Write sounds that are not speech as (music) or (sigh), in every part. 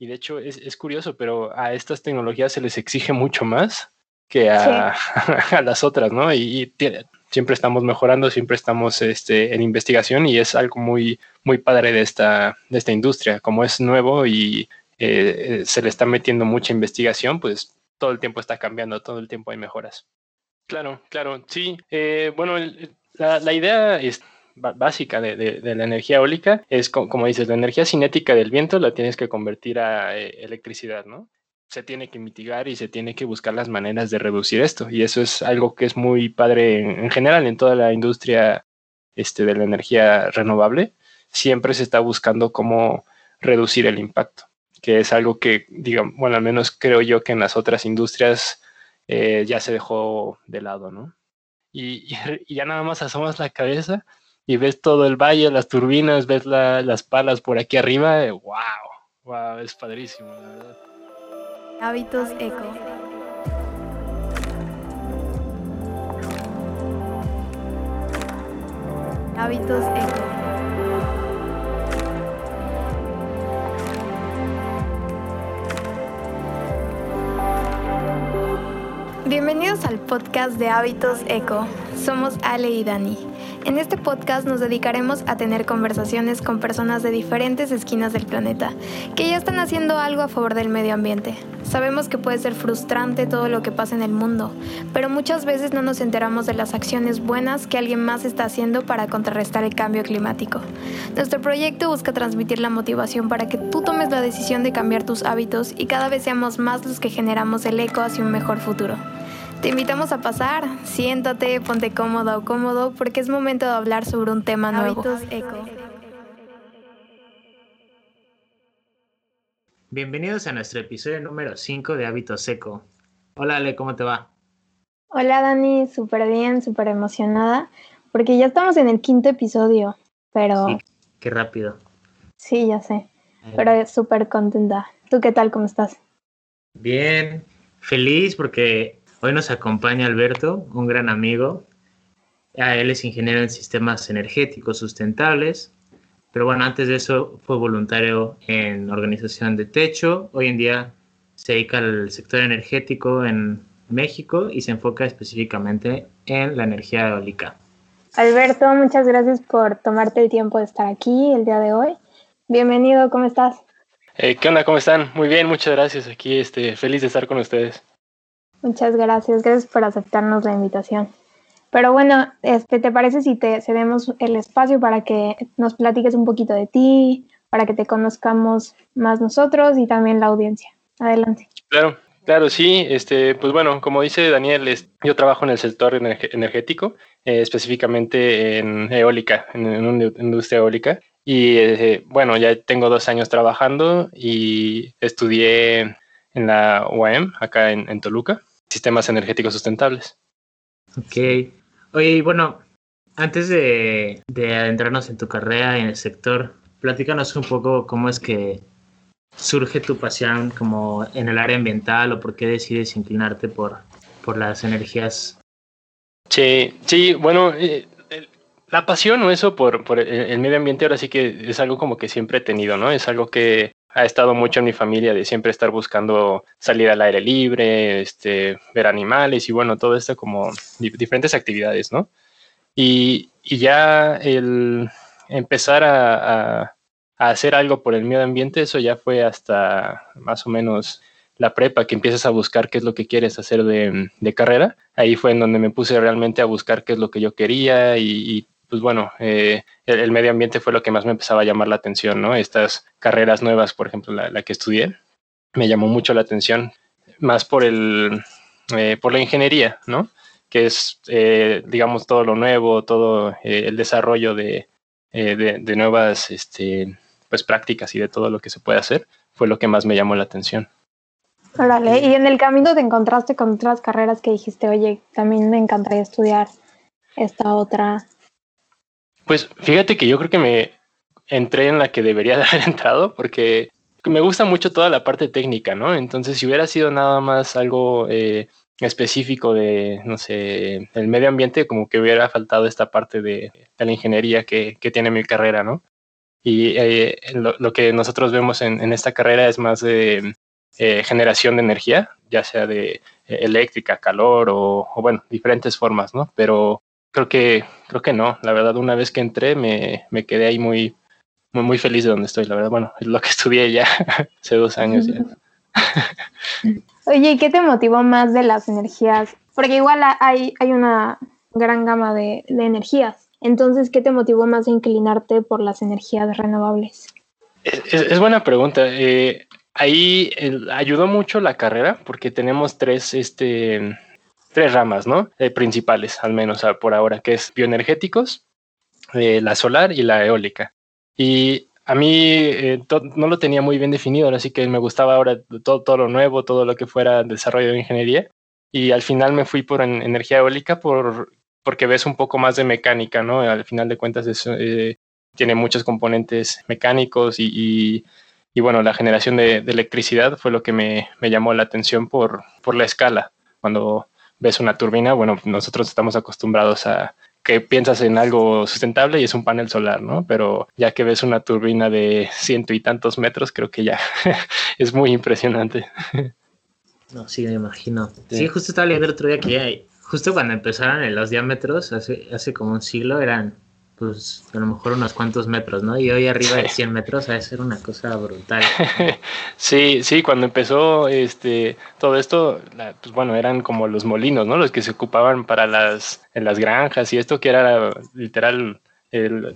Y de hecho es, curioso, pero a estas tecnologías se les exige mucho más que a, (laughs) las otras, ¿no? Y, siempre estamos mejorando, siempre estamos este, en investigación y es algo muy, muy padre de esta, de esta industria. Como es nuevo y eh, se le está metiendo mucha investigación, pues todo el tiempo está cambiando, todo el tiempo hay mejoras. Claro, claro, sí. Eh, bueno, la, idea es básica de, la energía eólica es, como dices, la energía cinética del viento la tienes que convertir a eh, electricidad, ¿no? Se tiene que mitigar y se tiene que buscar las maneras de reducir esto. Y eso es algo que es muy padre en, general en toda la industria este, de la energía renovable. Siempre se está buscando cómo reducir el impacto, que es algo que, digamos, bueno, al menos creo yo que en las otras industrias eh, ya se dejó de lado, ¿no? Y, (laughs) ya nada más asomas la cabeza y ves todo el valle, las turbinas, ves las palas por aquí arriba, wow, wow, es padrísimo, la verdad. Hábitos eco. Hábitos eco. Bienvenidos al podcast de Hábitos Eco. Somos Ale y Dani. En este podcast nos dedicaremos a tener conversaciones con personas de diferentes esquinas del planeta que ya están haciendo algo a favor del medio ambiente. Sabemos que puede ser frustrante todo lo que pasa en el mundo, pero muchas veces no nos enteramos de las acciones buenas que alguien más está haciendo para contrarrestar el cambio climático. Nuestro proyecto busca transmitir la motivación para que tú tomes la decisión de cambiar tus hábitos y cada vez seamos más los que generamos el eco hacia un mejor futuro. Te invitamos a pasar, siéntate, ponte cómodo o cómodo porque es momento de hablar sobre un tema nuevo. Eco. Bienvenidos a nuestro episodio número 5 de Hábitos Eco. Hola Ale, ¿cómo te va? Hola Dani, súper bien, súper emocionada porque ya estamos en el quinto episodio, pero... Sí, qué rápido. Sí, ya sé, pero súper contenta. ¿Tú qué tal? ¿Cómo estás? Bien, feliz porque Hoy nos acompaña Alberto, un gran amigo. Él es ingeniero en sistemas energéticos sustentables, pero bueno, antes de eso fue voluntario en organización de techo. Hoy en día se dedica al sector energético en México y se enfoca específicamente en la energía eólica. Alberto, muchas gracias por tomarte el tiempo de estar aquí el día de hoy. Bienvenido, ¿cómo estás? Eh, ¿Qué onda? ¿Cómo están? Muy bien, muchas gracias. Aquí este, feliz de estar con ustedes. Muchas gracias, gracias por aceptarnos la invitación. Pero bueno, este, ¿te parece si te cedemos el espacio para que nos platiques un poquito de ti, para que te conozcamos más nosotros y también la audiencia? Adelante. Claro, claro, sí. Este, pues bueno, como dice Daniel, yo trabajo en el sector energético, eh, específicamente en eólica, en, una industria eólica. Y eh, bueno, ya tengo dos años trabajando y estudié en la UAM, acá en Toluca sistemas energéticos sustentables. Ok. Oye, bueno, antes de, adentrarnos en tu carrera en el sector, platícanos un poco cómo es que surge tu pasión como en el área ambiental o por qué decides inclinarte por, por las energías. Sí, sí, bueno, eh, la pasión o eso por, por el medio ambiente ahora sí que es algo como que siempre he tenido, ¿no? Es algo que ha estado mucho en mi familia de siempre estar buscando salir al aire libre, este, ver animales y bueno, todo esto como diferentes actividades, ¿no? Y, ya el empezar a, hacer algo por el medio ambiente, eso ya fue hasta más o menos la prepa, que empiezas a buscar qué es lo que quieres hacer de, carrera. Ahí fue en donde me puse realmente a buscar qué es lo que yo quería y pues bueno, eh, el, medio ambiente fue lo que más me empezaba a llamar la atención, ¿no? Estas carreras nuevas, por ejemplo, la, que estudié, me llamó mucho la atención, más por, el, eh, por la ingeniería, ¿no? Que es, eh, digamos, todo lo nuevo, todo el desarrollo de, de, nuevas este, pues, prácticas y de todo lo que se puede hacer, fue lo que más me llamó la atención. Órale, y en el camino te encontraste con otras carreras que dijiste, oye, también me encantaría estudiar esta otra pues fíjate que yo creo que me entré en la que debería (laughs) de haber entrado porque me gusta mucho toda la parte técnica, ¿no? Entonces, si hubiera sido nada más algo eh, específico de, no sé, el medio ambiente, como que hubiera faltado esta parte de, la ingeniería que, tiene mi carrera, ¿no? Y eh, lo, que nosotros vemos en, esta carrera es más de eh, generación de energía, ya sea de eléctrica, calor o, bueno, diferentes formas, ¿no? Pero creo que, creo que no. La verdad, una vez que entré me, me quedé ahí muy, muy, muy feliz de donde estoy, la verdad. Bueno, es lo que (laughs) estudié ya (laughs) hace dos años ya. (laughs) Oye, ¿y qué te motivó más de las energías? Porque igual hay, hay una gran gama de, energías. Entonces, ¿qué te motivó más a inclinarte por las energías renovables? Es, buena pregunta. Eh, ahí ayudó mucho la carrera porque tenemos tres, este, tres ramas, ¿no? Eh, principales, al menos por ahora, que es bioenergéticos, eh, la solar y la eólica. Y a mí no lo tenía muy bien definido, así que me gustaba ahora todo, todo lo nuevo, todo lo que fuera desarrollo de ingeniería. Y al final me fui por energía eólica por porque ves un poco más de mecánica, ¿no? Al final de cuentas eh, tiene muchos componentes mecánicos y, bueno, la generación de, electricidad fue lo que me, llamó la atención por, por la escala. Cuando ves una turbina, bueno, nosotros estamos acostumbrados a que piensas en algo sustentable y es un panel solar, ¿no? Pero ya que ves una turbina de ciento y tantos metros, creo que ya (laughs) es muy impresionante. (laughs) No, sí, me imagino. Sí, justo estaba leyendo el otro día que hay, justo cuando empezaron en los diámetros, hace, hace como un siglo, eran pues a lo mejor unos cuantos metros, ¿no? Y hoy arriba de 100 metros ha de ser una cosa brutal. (laughs) Sí, sí, cuando empezó este todo esto, pues bueno, eran como los molinos, ¿no? Los que se ocupaban para las en las granjas y esto que era literal el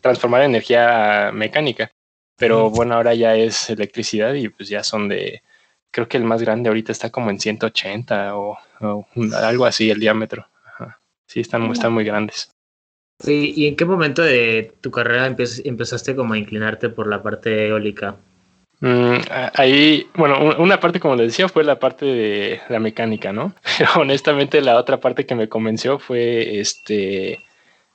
transformar energía mecánica. Pero bueno, ahora ya es electricidad y pues ya son de creo que el más grande ahorita está como en 180 o, algo así el diámetro. Sí, están, están muy grandes. ¿Y en qué momento de tu carrera empezaste como a inclinarte por la parte eólica? Mm, ahí, bueno, una parte, como les decía, fue la parte de la mecánica, ¿no? (laughs) Pero honestamente la otra parte que me convenció fue este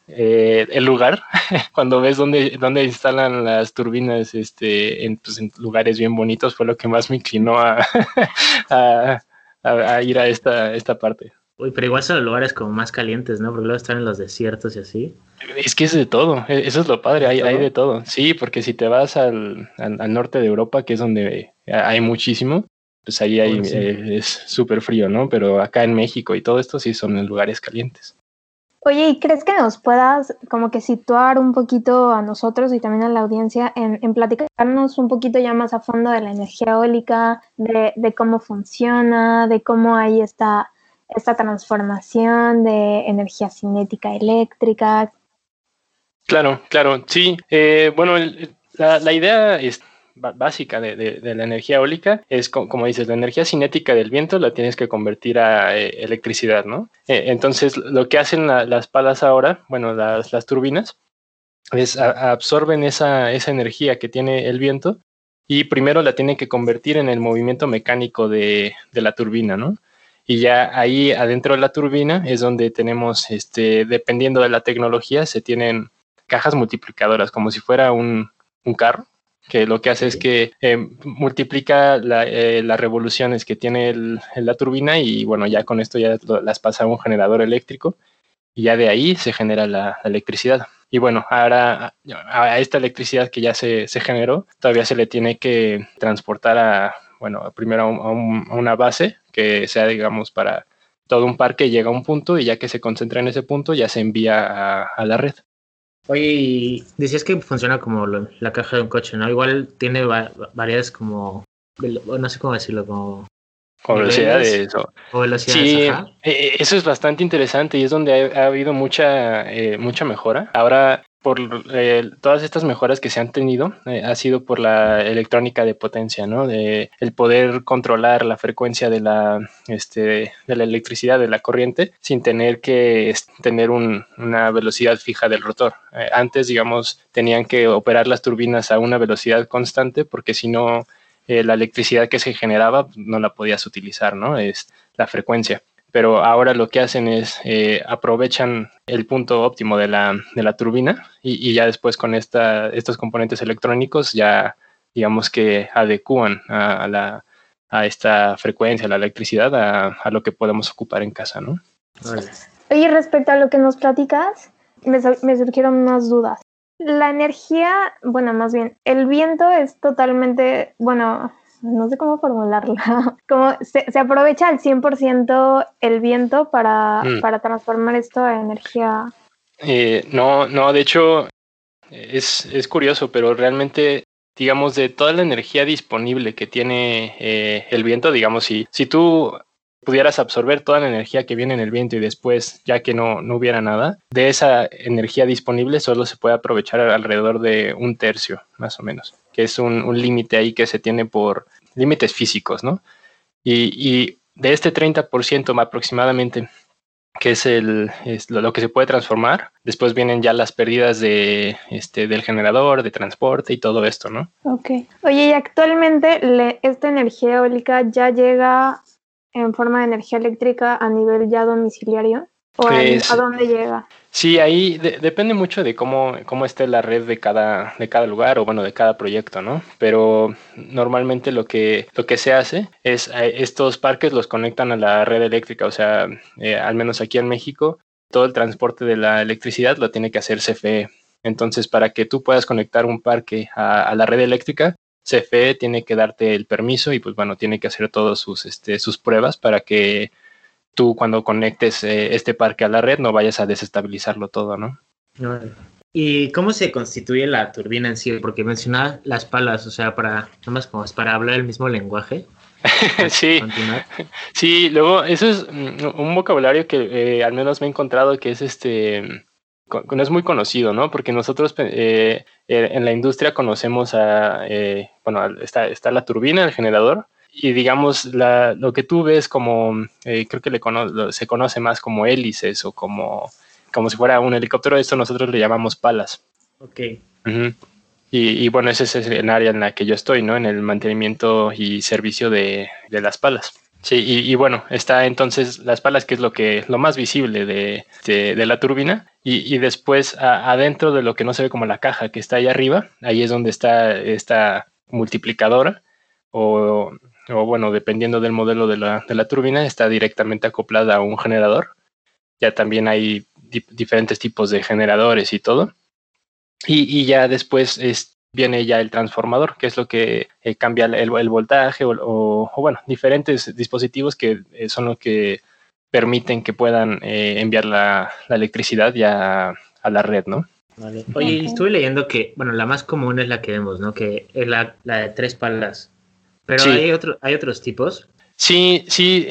eh, el lugar, (laughs) cuando ves dónde, dónde instalan las turbinas este, pues, en, lugares bien bonitos, fue lo que más me inclinó a, (laughs) a, ir a esta, esta parte. Uy, pero igual son los lugares como más calientes, ¿no? Porque luego están en los desiertos y así. Es que es de todo, e, eso es lo padre, hay, hay de todo. Sí, porque si te vas al, al, norte de Europa, que es donde hay muchísimo, pues ahí hay, eh, es súper frío, ¿no? Pero acá en México y todo esto sí son en lugares calientes. Oye, ¿y crees que nos puedas como que situar un poquito a nosotros y también a la audiencia en, en platicarnos un poquito ya más a fondo de la energía eólica, de, de cómo funciona, de cómo hay esta, esta transformación de energía cinética eléctrica? Claro, claro, sí. Eh, bueno, la, la idea es básica de, la energía eólica es, como dices, la energía cinética del viento la tienes que convertir a eh, electricidad, ¿no? Eh, entonces, lo que hacen las palas ahora, bueno, las, turbinas, es absorben esa, energía que tiene el viento y primero la tienen que convertir en el movimiento mecánico de, la turbina, ¿no? Y ya ahí adentro de la turbina es donde tenemos, este, dependiendo de la tecnología, se tienen cajas multiplicadoras, como si fuera un carro que lo que hace es que eh, multiplica eh, las revoluciones que tiene la turbina y bueno, ya con esto ya las pasa a un generador eléctrico y ya de ahí se genera la, electricidad. Y bueno, ahora a esta electricidad que ya se, generó, todavía se le tiene que transportar a, bueno, primero a, una base que sea, digamos, para todo un parque, llega a un punto y ya que se concentra en ese punto, ya se envía a la red. Oye, decías que funciona como la caja de un coche, ¿no? Igual tiene varias como, no sé cómo decirlo, como... Con velocidades. O, velocidades, sí, e, eso es bastante interesante y es donde ha, habido mucha, eh, mucha mejora. Ahora por eh, todas estas mejoras que se han tenido eh, ha sido por la electrónica de potencia, ¿no? De el poder controlar la frecuencia de la, este, electricidad, de la corriente, sin tener que tener una velocidad fija del rotor. Eh, antes, digamos, tenían que operar las turbinas a una velocidad constante porque si no, la electricidad que se generaba no la podías utilizar, ¿no? Es la frecuencia pero ahora lo que hacen es eh, aprovechan el punto óptimo de la, de la turbina y, ya después con esta, estos componentes electrónicos ya digamos que adecúan a, la, a esta frecuencia, a la electricidad, a, a, lo que podemos ocupar en casa, ¿no? Oye, respecto a lo que nos platicas, me, me surgieron unas dudas. La energía, bueno, más bien, el viento es totalmente, bueno, no sé cómo formularla, (laughs) como se, aprovecha al 100% el viento para, mm. para transformar esto a energía. Eh, no, no, de hecho es, es, curioso, pero realmente, digamos, de toda la energía disponible que tiene eh, el viento, digamos, si, si tú pudieras absorber toda la energía que viene en el viento y después, ya que no, no hubiera nada, de esa energía disponible solo se puede aprovechar alrededor de un tercio, más o menos, que es un, un límite ahí que se tiene por límites físicos, ¿no? Y, y de este 30% aproximadamente, que es, el, es lo, que se puede transformar, después vienen ya las pérdidas de, este, del generador, de transporte y todo esto, ¿no? Ok. Oye, y actualmente le, esta energía eólica ya llega en forma de energía eléctrica a nivel ya domiciliario? ¿O a, pues, dónde llega? Sí, ahí depende mucho de cómo, cómo esté la red de cada, de cada lugar o bueno, de cada proyecto, ¿no? Pero normalmente lo que, lo que se hace es eh, estos parques los conectan a la red eléctrica, o sea, eh, al menos aquí en México, todo el transporte de la electricidad lo tiene que hacer CFE. Entonces, para que tú puedas conectar un parque a la red eléctrica, CFE tiene que darte el permiso y pues bueno, tiene que hacer todas sus, este, sus pruebas para que tú cuando conectes eh, este parque a la red no vayas a desestabilizarlo todo, ¿no? ¿Y cómo se constituye la turbina en sí? Porque mencionaba las palas, o sea, para, nomás como es para hablar el mismo lenguaje. (laughs) sí, sí, luego eso es un vocabulario que eh, al menos me he encontrado que es este no es muy conocido, ¿no? Porque nosotros eh, eh, en la industria conocemos a, eh, bueno, está, está, la turbina, el generador, y digamos, la, lo que tú ves como, creo que le se conoce más como hélices o como, como si fuera un helicóptero, esto nosotros le llamamos palas. Ok. y, bueno, ese es el área en la que yo estoy, ¿no? En el mantenimiento y servicio de, de las palas. Sí, y, bueno, está entonces las palas, que es lo que lo más visible de, de, la turbina, y, después adentro de lo que no se ve como la caja que está ahí arriba, ahí es donde está esta multiplicadora, o, o bueno, dependiendo del modelo de la, de la, turbina, está directamente acoplada a un generador. Ya también hay diferentes tipos de generadores y todo. Y, y ya después es, viene ya el transformador, que es lo que eh, cambia el, voltaje o, bueno, diferentes dispositivos que eh, son los que permiten que puedan eh, enviar la, electricidad ya a la red, ¿no? Vale. Oye, estuve leyendo que, bueno, la más común es la que vemos, ¿no? Que es la, de tres palas. Pero hay, otro, hay otros tipos. Sí, sí.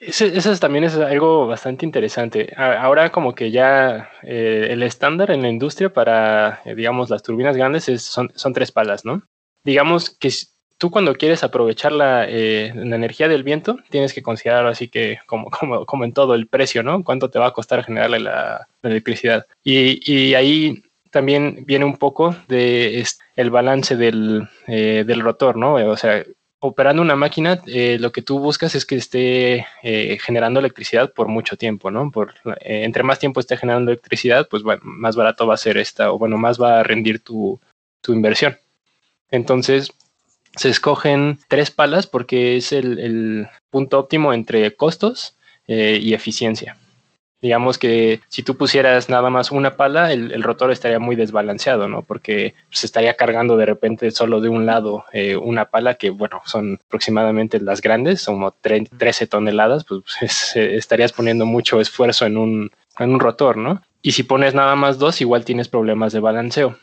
Eso, también es algo bastante interesante. Ahora como que ya eh, el estándar en la industria para, eh, digamos, las turbinas grandes son, son, tres palas, ¿no? Digamos que tú cuando quieres aprovechar la, eh, la, energía del viento, tienes que considerar así que como, (laughs) como, como, en todo el precio, ¿no? ¿Cuánto te va a costar generarle la, electricidad? Y, y, ahí también viene un poco de el balance del, del rotor, ¿no? O sea, operando una máquina, eh, lo que tú buscas es que esté eh, generando electricidad por mucho tiempo, ¿no? Por, eh, entre más tiempo esté generando electricidad, pues bueno, más barato va a ser esta, o bueno, más va a rendir tu, tu inversión. Entonces, se escogen tres palas porque es el, el punto óptimo entre costos y eficiencia digamos que si tú pusieras nada más una pala, el, rotor estaría muy desbalanceado, ¿no? Porque se estaría cargando de repente solo de un lado eh, una pala que, bueno, son aproximadamente las grandes, como 13 toneladas, pues (laughs) estarías poniendo mucho esfuerzo en un, en un rotor, ¿no? Y si pones nada más dos, igual tienes problemas de balanceo.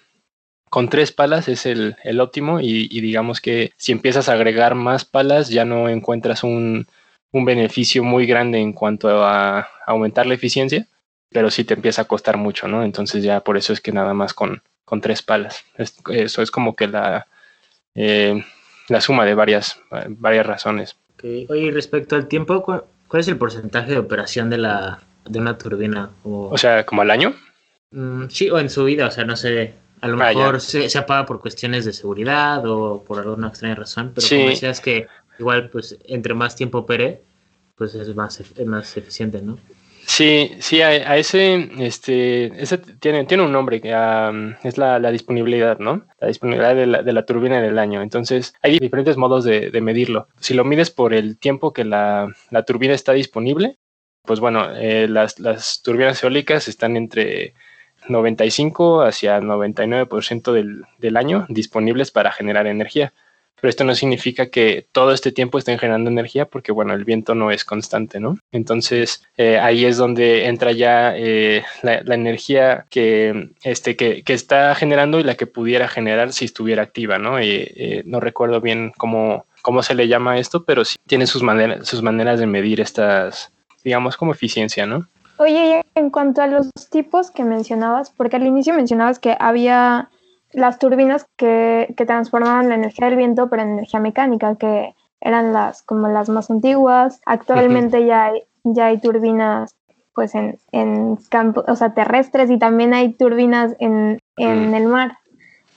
Con tres palas es el, el óptimo y digamos que si empiezas a agregar más palas ya no encuentras un, un beneficio muy grande en cuanto a aumentar la eficiencia, pero sí te empieza a costar mucho, ¿no? Entonces ya por eso es que nada más con, con tres palas. eso es como que la, eh, la suma de varias, varias razones. Okay. Oye, respecto al tiempo, ¿cuál, es el porcentaje de operación de, la, de una turbina? O, sea, ¿como al año? Mm, sí, o en su vida, o sea, no sé, a lo ah, mejor se, se, apaga por cuestiones de seguridad o por alguna extraña razón, pero como decías que igual, pues, entre más tiempo opere, pues es más, más eficiente, ¿no? Sí, sí, a, ese, este, ese tiene, tiene un nombre que es la, disponibilidad, ¿no? La disponibilidad de la, de la, turbina en el año. Entonces, hay diferentes modos de, medirlo. Si lo mides por el tiempo que la, turbina está disponible, pues bueno, eh, las, las, turbinas eólicas están entre 95 hacia 99% del, del año disponibles para generar energía pero esto no significa que todo este tiempo estén generando energía porque, bueno, el viento no es constante, ¿no? Entonces, eh, ahí es donde entra ya eh, la, energía que, este, que, que, está generando y la que pudiera generar si estuviera activa, ¿no? Eh, no recuerdo bien cómo, cómo se le llama esto, pero sí tiene sus, maneras sus maneras de medir estas, digamos, como eficiencia, ¿no? Oye, en cuanto a los tipos que mencionabas, porque al inicio mencionabas que había las turbinas que, que, transformaban la energía del viento pero en energía mecánica, que eran las como las más antiguas. Actualmente ya, hay, ya hay turbinas pues en, en campos, o sea, terrestres y también hay turbinas en, en mm. el mar.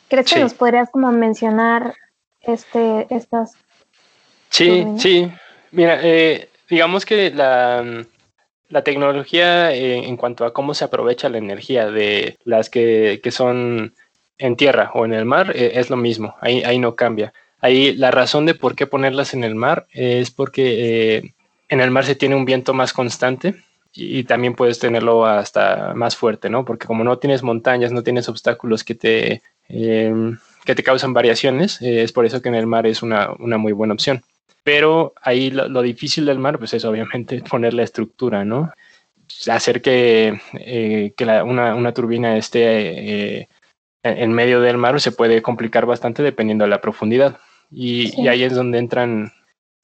¿Crees que nos podrías como mencionar este, estas? Sí, sí. Mira, eh, digamos que la, la tecnología eh, en cuanto a cómo se aprovecha la energía de las que, que son en tierra o en el mar eh, es lo mismo, ahí, ahí no cambia. Ahí la razón de por qué ponerlas en el mar es porque eh, en el mar se tiene un viento más constante y, también puedes tenerlo hasta más fuerte, ¿no? Porque como no tienes montañas, no tienes obstáculos que te, em, que te causan variaciones, eh, es por eso que en el mar es una, una muy buena opción. Pero ahí lo, difícil del mar, pues es obviamente (laughs) poner la estructura, ¿no? Hacer que, que una, una, turbina esté en medio del mar se puede complicar bastante dependiendo de la profundidad. Y, ahí es donde entran,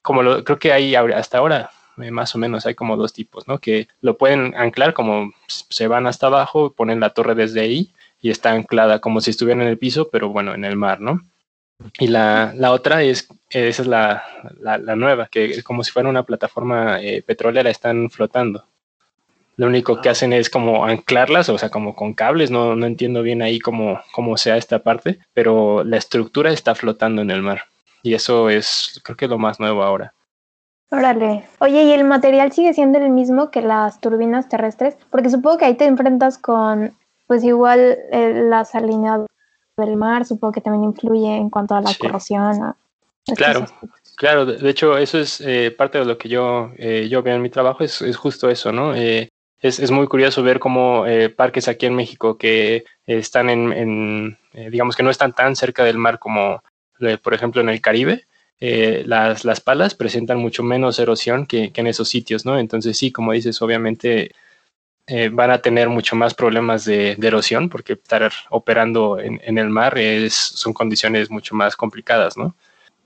como lo, creo que hay hasta ahora, eh, más o menos, hay como dos tipos, ¿no? Que lo pueden anclar como se van hasta abajo, ponen la torre desde ahí y está anclada como si estuviera en el piso, pero bueno, en el mar, ¿no? Y la, la otra es, esa es la, la, nueva, que como si fuera una plataforma eh, petrolera, están flotando. Lo único que ah. hacen es como anclarlas, o sea, como con cables, no, no entiendo bien ahí cómo, cómo sea esta parte, pero la estructura está flotando en el mar. Y eso es, creo que es lo más nuevo ahora. Órale. Oye, ¿y el material sigue siendo el mismo que las turbinas terrestres? Porque supongo que ahí te enfrentas con, pues igual, eh, la salinidad del mar, supongo que también influye en cuanto a la corrosión. claro, claro. De hecho, eso es eh, parte de lo que yo, eh, yo veo en mi trabajo, es, es justo eso, ¿no? Es, es muy curioso ver cómo eh, parques aquí en México que están en, eh, digamos que no están tan cerca del mar como, eh, por ejemplo, en el Caribe, las, las palas presentan mucho menos erosión que, que, en esos sitios, ¿no? Entonces sí, como dices, obviamente van a tener mucho más problemas de, de erosión porque estar operando en, en, el mar es, son condiciones mucho más complicadas, ¿no?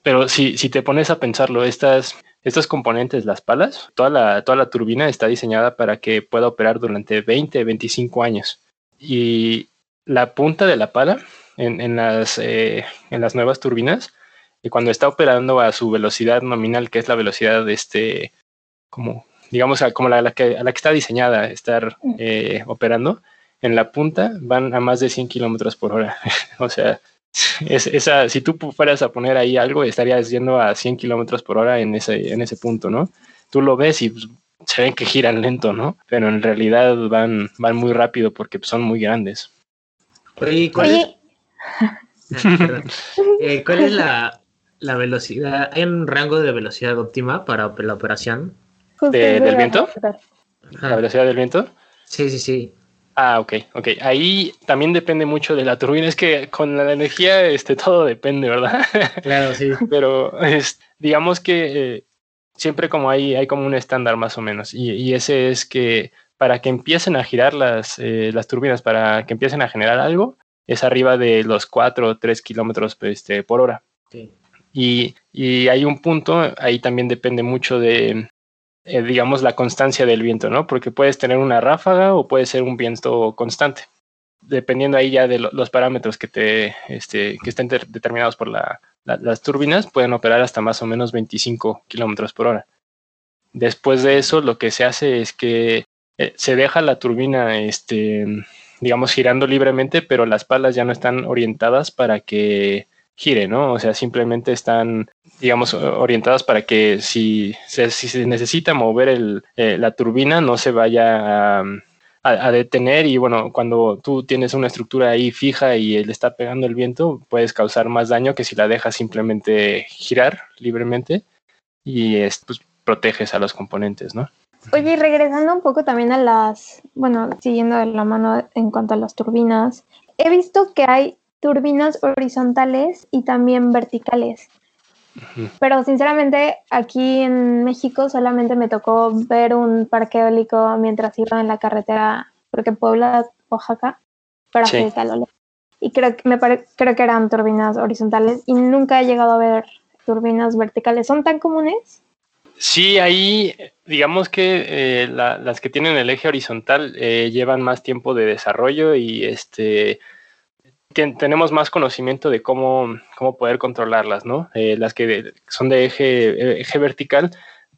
Pero si, si te pones a pensarlo, estas estos componentes, las palas, toda la, toda la turbina está diseñada para que pueda operar durante 20, 25 años. Y la punta de la pala en, en las, eh, en las nuevas turbinas, y cuando está operando a su velocidad nominal, que es la velocidad de este, como, digamos, como la, la que, a la que está diseñada estar eh, operando, en la punta van a más de 100 kilómetros por hora. (laughs) o sea, es, esa, si tú fueras a poner ahí algo, estarías yendo a 100 kilómetros por hora en ese, en ese punto, ¿no? Tú lo ves y pues, se ven que giran lento, ¿no? Pero en realidad van, van muy rápido porque son muy grandes. Oye, ¿cuál, Es, (laughs) eh, ¿cuál es la, la, velocidad? ¿Hay un rango de velocidad óptima para la operación? ¿Del viento? ¿La velocidad del viento? Sí, sí, sí. Ah, ok, ok. Ahí también depende mucho de la turbina. Es que con la energía este, todo depende, ¿verdad? (laughs) Claro, sí. Pero es, digamos que eh, siempre como hay, hay como un estándar más o menos. Y, ese es que para que empiecen a girar las, eh, las turbinas, para que empiecen a generar algo, es arriba de los 4 o 3 kilómetros este, por hora. Sí. Y, y, hay un punto, ahí también depende mucho de, eh, digamos, la constancia del viento, ¿no? Porque puedes tener una ráfaga o puede ser un viento constante, dependiendo ahí ya de los parámetros que, te, este, que estén determinados por la, las turbinas, pueden operar hasta más o menos 25 kilómetros por hora. Después de eso, lo que se hace es que eh, se deja la turbina, este, digamos, girando libremente, pero las palas ya no están orientadas para que gire, ¿no? O sea, simplemente están, digamos, orientadas para que si se, si se necesita mover el, eh, la turbina no se vaya a, detener y bueno, cuando tú tienes una estructura ahí fija y le está pegando el viento, puedes causar más daño que si la dejas simplemente girar libremente y pues, proteges a los componentes, ¿no? Oye, y regresando un poco también a las, bueno, siguiendo de la mano en cuanto a las turbinas, he visto que hay turbinas horizontales y también verticales. Pero sinceramente aquí en México solamente me tocó ver un parque eólico mientras iba en la carretera, porque Puebla, Oaxaca, para sí. Y creo que, me creo que eran turbinas horizontales y nunca he llegado a ver turbinas verticales. ¿Son tan comunes? Sí, ahí digamos que eh, las que tienen el eje horizontal eh, llevan más tiempo de desarrollo y este tenemos más conocimiento de cómo, cómo poder controlarlas, ¿no? Eh, las que son de eje, eje vertical,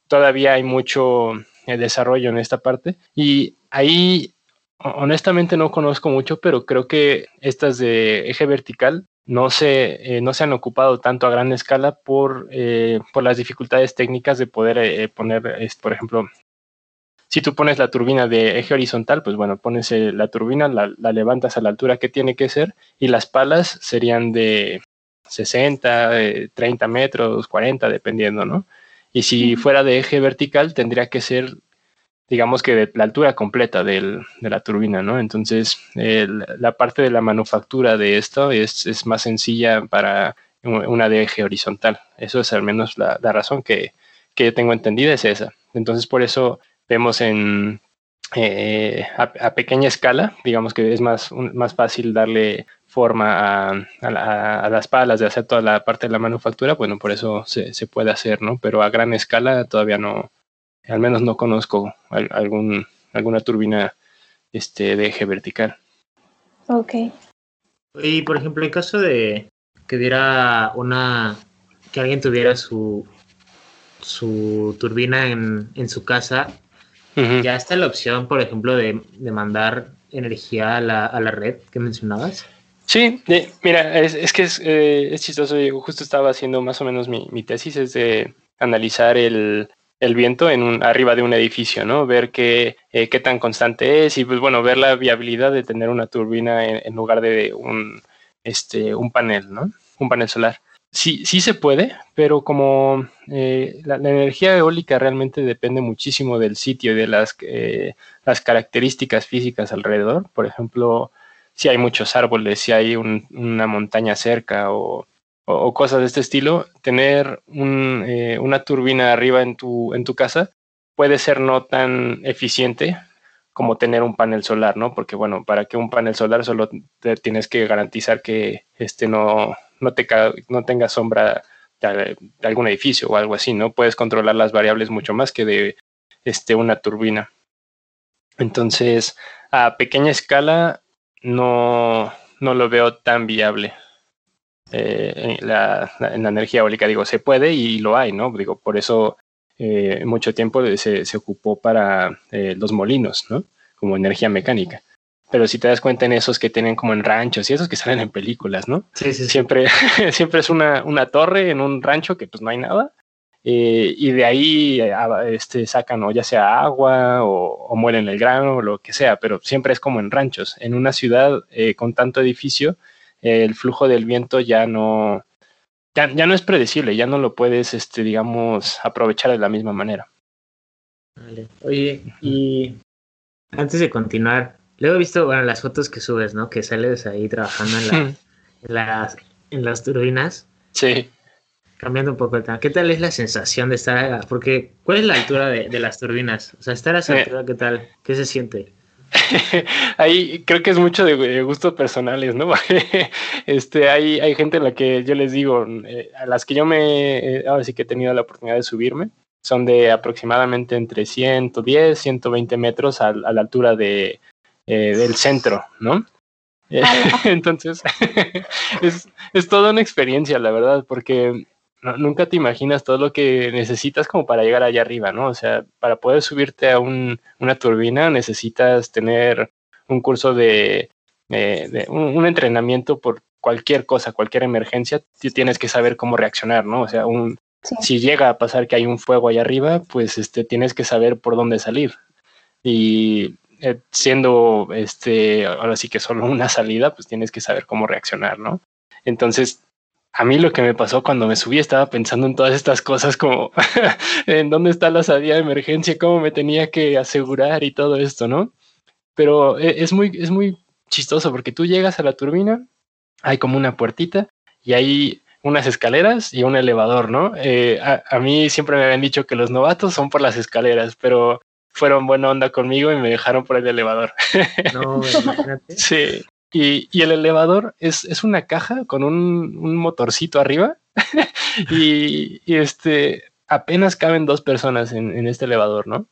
todavía hay mucho desarrollo en esta parte y ahí honestamente no conozco mucho, pero creo que estas de eje vertical no se, eh, no se han ocupado tanto a gran escala por, eh, por las dificultades técnicas de poder eh, poner, por ejemplo, si tú pones la turbina de eje horizontal, pues bueno, pones la turbina, la, la, levantas a la altura que tiene que ser y las palas serían de 60, 30 metros, 40, dependiendo, ¿no? Y si fuera de eje vertical, tendría que ser digamos que de la altura completa del, de la turbina, ¿no? Entonces, la parte de la manufactura de esto es, es, más sencilla para una de eje horizontal. Eso es al menos la, la razón que, que, yo tengo entendida, es esa. Entonces, por eso vemos en, eh, a, pequeña escala, digamos que es más, más fácil darle forma a, a, las palas de hacer toda la parte de la manufactura, bueno, por eso se, se puede hacer, ¿no? Pero a gran escala todavía no, al menos no conozco algún, alguna turbina este, de eje vertical. Ok. Y por ejemplo, en caso de que diera una. que alguien tuviera su. su turbina en, en su casa, ya está la opción, por ejemplo, de, de mandar energía a la, a la, red que mencionabas. Sí, mira, es, es que es, eh, es, chistoso. Yo justo estaba haciendo más o menos mi, mi tesis, es de analizar el, el viento en un, arriba de un edificio, ¿no? Ver qué, eh, qué tan constante es y, pues bueno, ver la viabilidad de tener una turbina en, lugar de un, este, un panel, ¿no? Un panel solar. Sí, sí se puede, pero como eh, la, energía eólica realmente depende muchísimo del sitio y de las, eh, las características físicas alrededor. Por ejemplo, si hay muchos árboles, si hay un, una montaña cerca o o, cosas de este estilo, tener un, eh, una turbina arriba en tu, en tu casa puede ser no tan eficiente como tener un panel solar, ¿no? Porque, bueno, para que un panel solar solo te tienes que garantizar que este no, no, te, no tenga sombra de, algún edificio o algo así, ¿no? Puedes controlar las variables mucho más que de este, una turbina. Entonces, a pequeña escala no, no lo veo tan viable eh, en, la, en, la, energía eólica, digo, se puede y lo hay, ¿no? Digo, por eso eh, mucho tiempo se, se ocupó para eh, los molinos, ¿no? Como energía mecánica. Pero si te das cuenta en esos que tienen como en ranchos y esos que salen en películas, ¿no? Sí, sí. Siempre, (laughs) siempre es una, una torre en un rancho que pues no hay nada. Eh, y de ahí este, sacan o ya sea agua o, o, muelen el grano o lo que sea, pero siempre es como en ranchos. En una ciudad eh, con tanto edificio, el flujo del viento ya no, ya, ya, no es predecible, ya no lo puedes, este, digamos, aprovechar de la misma manera. Vale. Oye, y antes de continuar, luego he visto, bueno, las fotos que subes, ¿no? Que sales ahí trabajando en, la, en, las, en las turbinas. Sí. Cambiando un poco el tema, ¿qué tal es la sensación de estar, porque, ¿cuál es la altura de, de las turbinas? O sea, estar a esa altura, ¿qué tal? ¿Qué se siente? (laughs) Ahí creo que es mucho de gustos personales, ¿no? (laughs) este, hay, hay gente a la que yo les digo, eh, a las que yo me, eh, ahora sí que he tenido la oportunidad de subirme, son de aproximadamente entre 110, 120 metros a, a la altura de, eh, del centro, ¿no? (laughs) Entonces, (laughs) es, es toda una experiencia, la verdad, porque no, nunca te imaginas todo lo que necesitas como para llegar allá arriba, ¿no? O sea, para poder subirte a un, una turbina necesitas tener un curso de, de, de un, un, entrenamiento por cualquier cosa, cualquier emergencia, tienes que saber cómo reaccionar, ¿no? O sea, un, sí. si llega a pasar que hay un fuego allá arriba, pues este, tienes que saber por dónde salir. Y eh, siendo, este, ahora sí que solo una salida, pues tienes que saber cómo reaccionar, ¿no? Entonces, a mí lo que me pasó cuando me subí estaba pensando en todas estas cosas como (laughs) en dónde está la salida de emergencia, cómo me tenía que asegurar y todo esto, ¿no? Pero e, es muy, es muy chistoso porque tú llegas a la turbina, hay como una puertita y hay unas escaleras y un elevador, ¿no? Eh, a, mí siempre me habían dicho que los novatos son por las escaleras, pero fueron buena onda conmigo y me dejaron por el elevador. No, imagínate. (laughs) sí. Y, y, el elevador es, es una caja con un, un motorcito arriba (laughs) y, y, este apenas caben dos personas en, en este elevador, ¿no?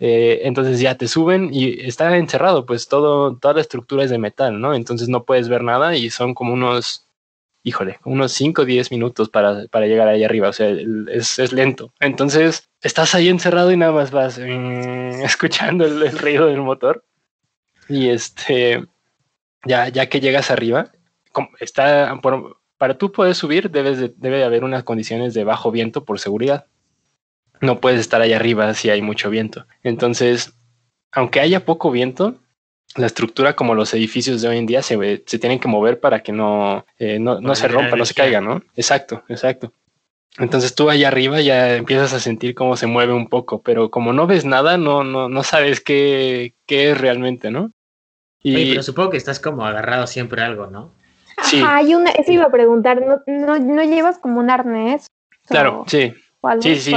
Eh, entonces ya te suben y está encerrado, pues todo, toda la estructura es de metal, ¿no? Entonces no puedes ver nada y son como unos, híjole, unos 5 o 10 minutos para, para, llegar ahí arriba, o sea, es, es, lento. Entonces estás ahí encerrado y nada más vas mm, (laughs) escuchando el, el, ruido del motor y este, ya, ya que llegas arriba, está, por, para tú poder subir debes de, debe de haber unas condiciones de bajo viento por seguridad no puedes estar ahí arriba si hay mucho viento. Entonces, aunque haya poco viento, la estructura como los edificios de hoy en día se, se tienen que mover para que no, eh, no, no se rompa, no se caiga, ¿no? Exacto, exacto. Entonces tú allá arriba ya empiezas a sentir cómo se mueve un poco, pero como no ves nada, no, no, no sabes qué, qué es realmente, ¿no? Y... pero supongo que estás como agarrado siempre a algo, ¿no? Sí. hay una, eso iba a preguntar, ¿no, no, no llevas como un arnés? Claro, sí sí, sí.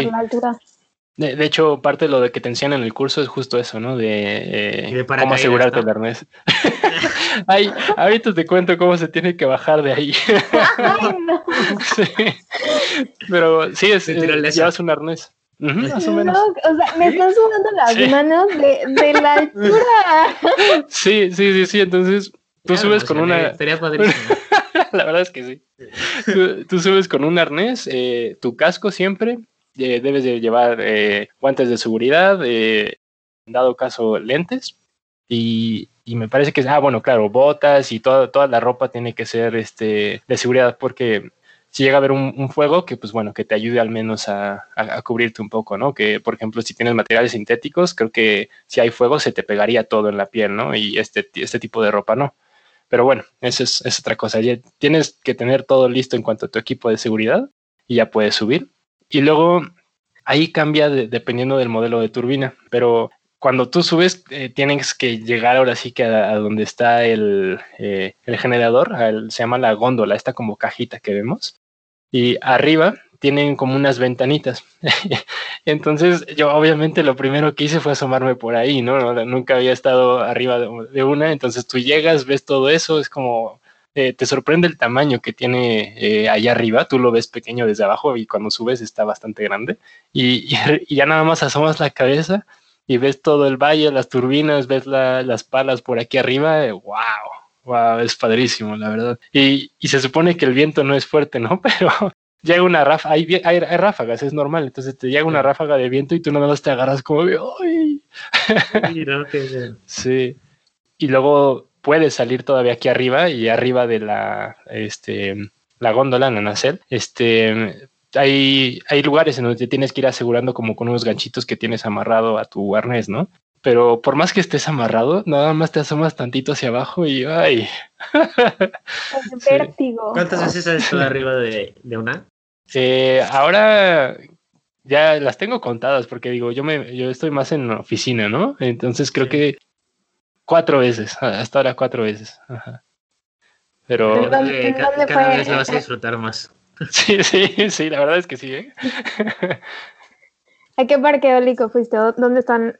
De, hecho, parte de lo de que te enseñan en el curso es justo eso, ¿no? De, eh, cómo asegurarte el arnés. (laughs) Ay, ahorita te cuento cómo se tiene que bajar de ahí. (laughs) (laughs) Pero sí, es, eh, llevas un arnés. más o menos. o sea, me están sudando las manos de, de, la altura. (laughs) sí, sí, sí, sí. Entonces, tú subes con una. Sería padrísimo. (laughs) la verdad es que sí. Tú, subes con un arnés, eh, tu casco siempre, eh, debes de llevar eh, guantes de seguridad, en dado caso lentes, y, y, me parece que, ah, bueno, claro, botas y toda, toda la ropa tiene que ser este, de seguridad porque si llega a haber un, fuego, que pues bueno, que te ayude al menos a, a, cubrirte un poco, ¿no? Que por ejemplo, si tienes materiales sintéticos, creo que si hay fuego se te pegaría todo en la piel, ¿no? Y este, este tipo de ropa no. Pero bueno, eso es, otra cosa. Ya tienes que tener todo listo en cuanto a tu equipo de seguridad y ya puedes subir. Y luego ahí cambia dependiendo del modelo de turbina, pero cuando tú subes eh, tienes que llegar ahora sí que a, donde está el, eh, el generador, se llama la góndola, esta como cajita que vemos. Y arriba tienen como unas ventanitas. (laughs) Entonces yo obviamente lo primero que hice fue asomarme por ahí, ¿no? Nunca había estado arriba de una, entonces tú llegas, ves todo eso, es como, eh, te sorprende el tamaño que tiene eh, allá arriba, tú lo ves pequeño desde abajo y cuando subes está bastante grande y, ya nada más asomas la cabeza y ves todo el valle, las turbinas, ves las palas por aquí arriba, wow. Wow, es padrísimo, la verdad. Y, y se supone que el viento no es fuerte, ¿no? (laughs) Pero llega una ráfaga, hay, hay, ráfagas, es normal, entonces te llega una ráfaga de viento y tú nada más te agarras como de, ¡ay! (laughs) sí. Y luego puedes salir todavía aquí arriba y arriba de la, este, la góndola en Nacel, este, hay, hay lugares en donde te tienes que ir asegurando como con unos ganchitos que tienes amarrado a tu arnés, ¿no? Pero por más que estés amarrado, nada más te asomas tantito hacia abajo y ¡ay! (laughs) Vértigo. ¿Cuántas veces has estado (laughs) arriba de, de una? Eh, ahora ya las tengo contadas porque digo, yo me yo estoy más en oficina, ¿no? Entonces creo que cuatro veces, hasta ahora cuatro veces. Pero cada, vez la vas a (laughs) disfrutar más. Sí, sí, sí, la verdad es que sí. ¿eh? ¿A qué parque eólico fuiste? ¿Dónde están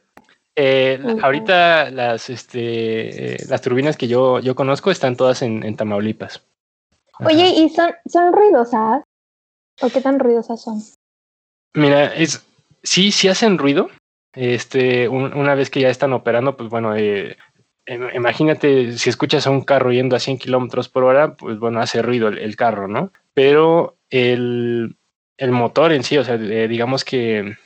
eh, ahorita las, este, eh, las turbinas que yo, yo conozco están todas en, Tamaulipas. Oye, ¿y son, son ruidosas? ¿O qué tan ruidosas son? Mira, es, sí, sí hacen ruido. Este, una vez que ya están operando, pues bueno, eh, imagínate si escuchas a un carro yendo a 100 kilómetros por hora, pues bueno, hace ruido el, carro, ¿no? Pero el, el, motor en sí, o sea, digamos que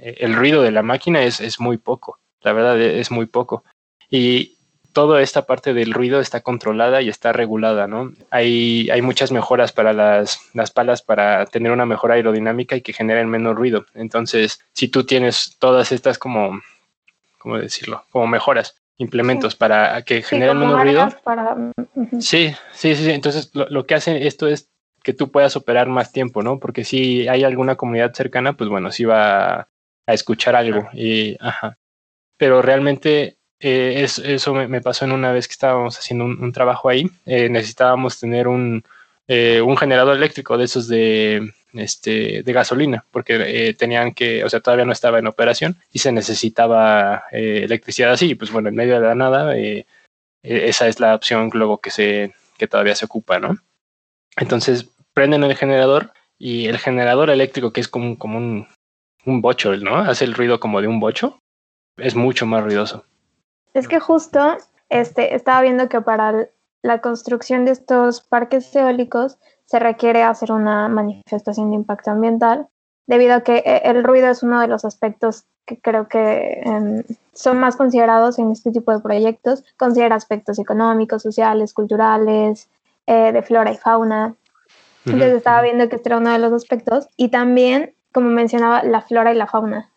el ruido de la máquina es, es muy poco la verdad e, es muy poco. Y toda esta parte del ruido está controlada y está regulada, ¿no? Hay, hay muchas mejoras para las, las palas para tener una mejor aerodinámica y que generen menos ruido. Entonces, si tú tienes todas estas como, ¿cómo decirlo? Como mejoras, implementos para que generen menos ruido. Para... sí, sí, sí, Entonces, lo, lo, que hace esto es que tú puedas operar más tiempo, ¿no? Porque si hay alguna comunidad cercana, pues bueno, sí va a, escuchar algo. Y, ajá. Pero realmente eh, eso me, pasó en una vez que estábamos haciendo un, trabajo ahí. Eh, necesitábamos tener un, eh, un generador eléctrico de esos de, este, de gasolina, porque tenían que, o sea, todavía no estaba en operación y se necesitaba electricidad así. Pues bueno, en medio de la nada, esa es la opción luego que, se, que todavía se ocupa, ¿no? Entonces prenden el generador y el generador eléctrico, que es como, como un, un bocho, ¿no? Hace el ruido como de un bocho, es mucho más ruidoso. Es que justo este, estaba viendo que para la construcción de estos parques eólicos se requiere hacer una manifestación de impacto ambiental, debido a que eh, el ruido es uno de los aspectos que creo que em, son más considerados en este tipo de proyectos. Considera aspectos económicos, sociales, culturales, eh, de flora y fauna. Entonces estaba viendo que este era uno de los aspectos. Y también, como mencionaba, la flora y la fauna,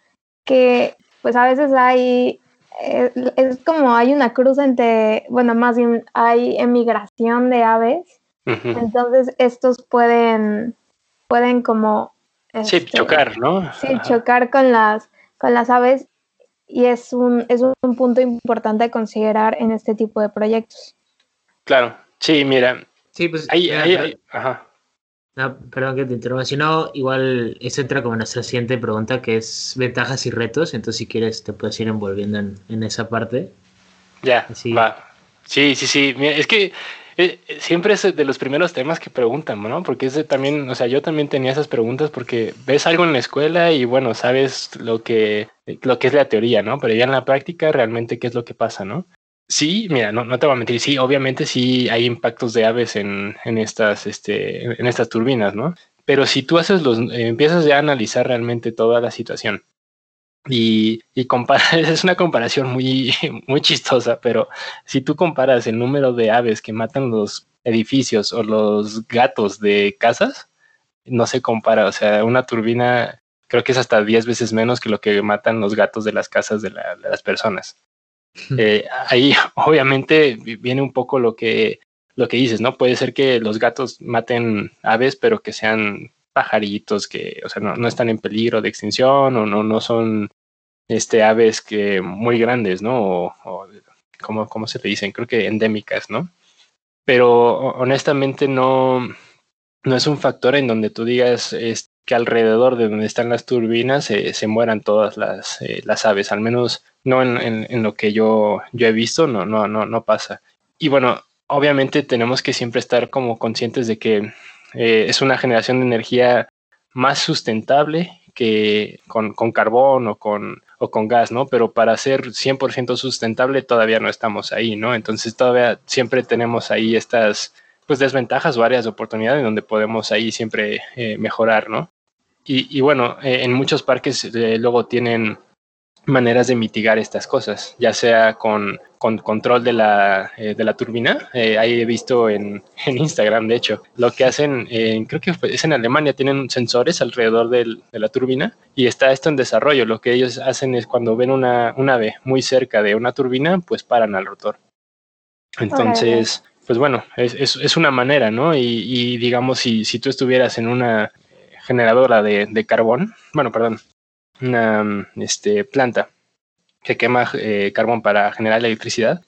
que pues a veces hay, eh, es como hay una cruz entre, bueno, más bien hay emigración de aves. Entonces estos pueden, pueden como... sí, este, chocar, ¿no? Sí, chocar con las, con las aves y es un, es un punto importante a considerar en este tipo de proyectos. Claro, sí, mira, Sí, pues. Ahí, ahí, ajá. No, perdón que te interrumpa. Si no, igual eso entra como nuestra siguiente pregunta, que es ventajas y retos. Entonces, si quieres, te puedes ir envolviendo en, esa parte. Ya, va. Sí, sí, sí. es que eh, siempre es de los primeros temas que preguntan, ¿no? Porque es también, o sea, yo también tenía esas preguntas porque ves algo en la escuela y bueno, sabes lo que, lo que es la teoría, ¿no? Pero ya en la práctica, realmente, ¿qué es lo que pasa, ¿no? Sí, mira, no, te voy a mentir, sí, obviamente sí hay impactos de aves en, en estas, este, en estas turbinas, ¿no? Pero si tú haces los, eh, empiezas ya a analizar realmente toda la situación y, y comparas, (laughs) es una comparación muy, (laughs) muy chistosa, pero si tú comparas el número de aves que matan los edificios o los gatos de casas, no se compara, o sea, una turbina creo que es hasta 10 veces menos que lo que matan los gatos de las casas de las personas. Eh, ahí (laughs) obviamente viene un poco lo que, lo que dices, ¿no? Puede ser que los gatos maten aves, pero que sean pajaritos que, o sea, no, están en peligro de extinción o no, no son este, aves que muy grandes, ¿no? O, como, ¿cómo se le dicen? Creo que endémicas, ¿no? Pero honestamente no, no es un factor en donde tú digas que alrededor de donde están las turbinas se mueran todas las, eh, las aves, al menos no en, en, lo que yo, yo he visto, no, no, no, no pasa. Y bueno, obviamente tenemos que siempre estar como conscientes de que eh, es una generación de energía más sustentable que con, con, carbón o con, o con gas, ¿no? Pero para ser 100% sustentable todavía no estamos ahí, ¿no? Entonces todavía siempre tenemos ahí estas pues desventajas o áreas de oportunidad donde podemos ahí siempre eh, mejorar, ¿no? Y, y bueno, eh, en muchos parques luego tienen maneras de mitigar estas cosas, ya sea con, con control de la, eh, de la turbina. Eh, ahí he visto en, (laughs) en, Instagram, de hecho, lo que hacen, eh, creo que es en Alemania, tienen sensores alrededor del, de la turbina y está esto en desarrollo. Lo que ellos hacen es cuando ven una, un ave muy cerca de una turbina, pues paran al rotor. Entonces, pues bueno, es, es, es, una manera, ¿no? Y, y digamos, si, si tú estuvieras en una generadora de, de carbón, bueno, perdón, una este, planta que quema eh, carbón para generar electricidad,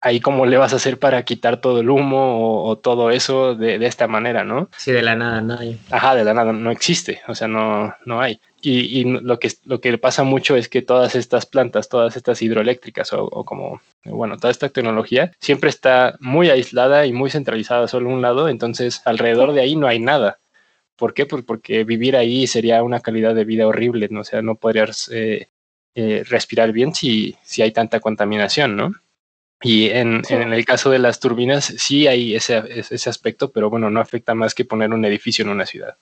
ahí cómo le vas a hacer para quitar todo el humo o, todo eso de, de, esta manera, ¿no? Sí, de la nada no hay. Ajá, de la nada no existe, o sea, no, no hay. Y, y lo, que, lo que pasa mucho es que todas estas plantas, todas estas hidroeléctricas o, o, como, bueno, toda esta tecnología siempre está muy aislada y muy centralizada solo un lado, entonces alrededor de ahí no hay nada. ¿Por qué? Pues porque vivir ahí sería una calidad de vida horrible, ¿no? O sea, no podrías eh, eh, respirar bien si, si hay tanta contaminación, ¿no? Y en, en, el caso de las turbinas sí hay ese, ese aspecto, pero bueno, no afecta más que poner un edificio en una ciudad.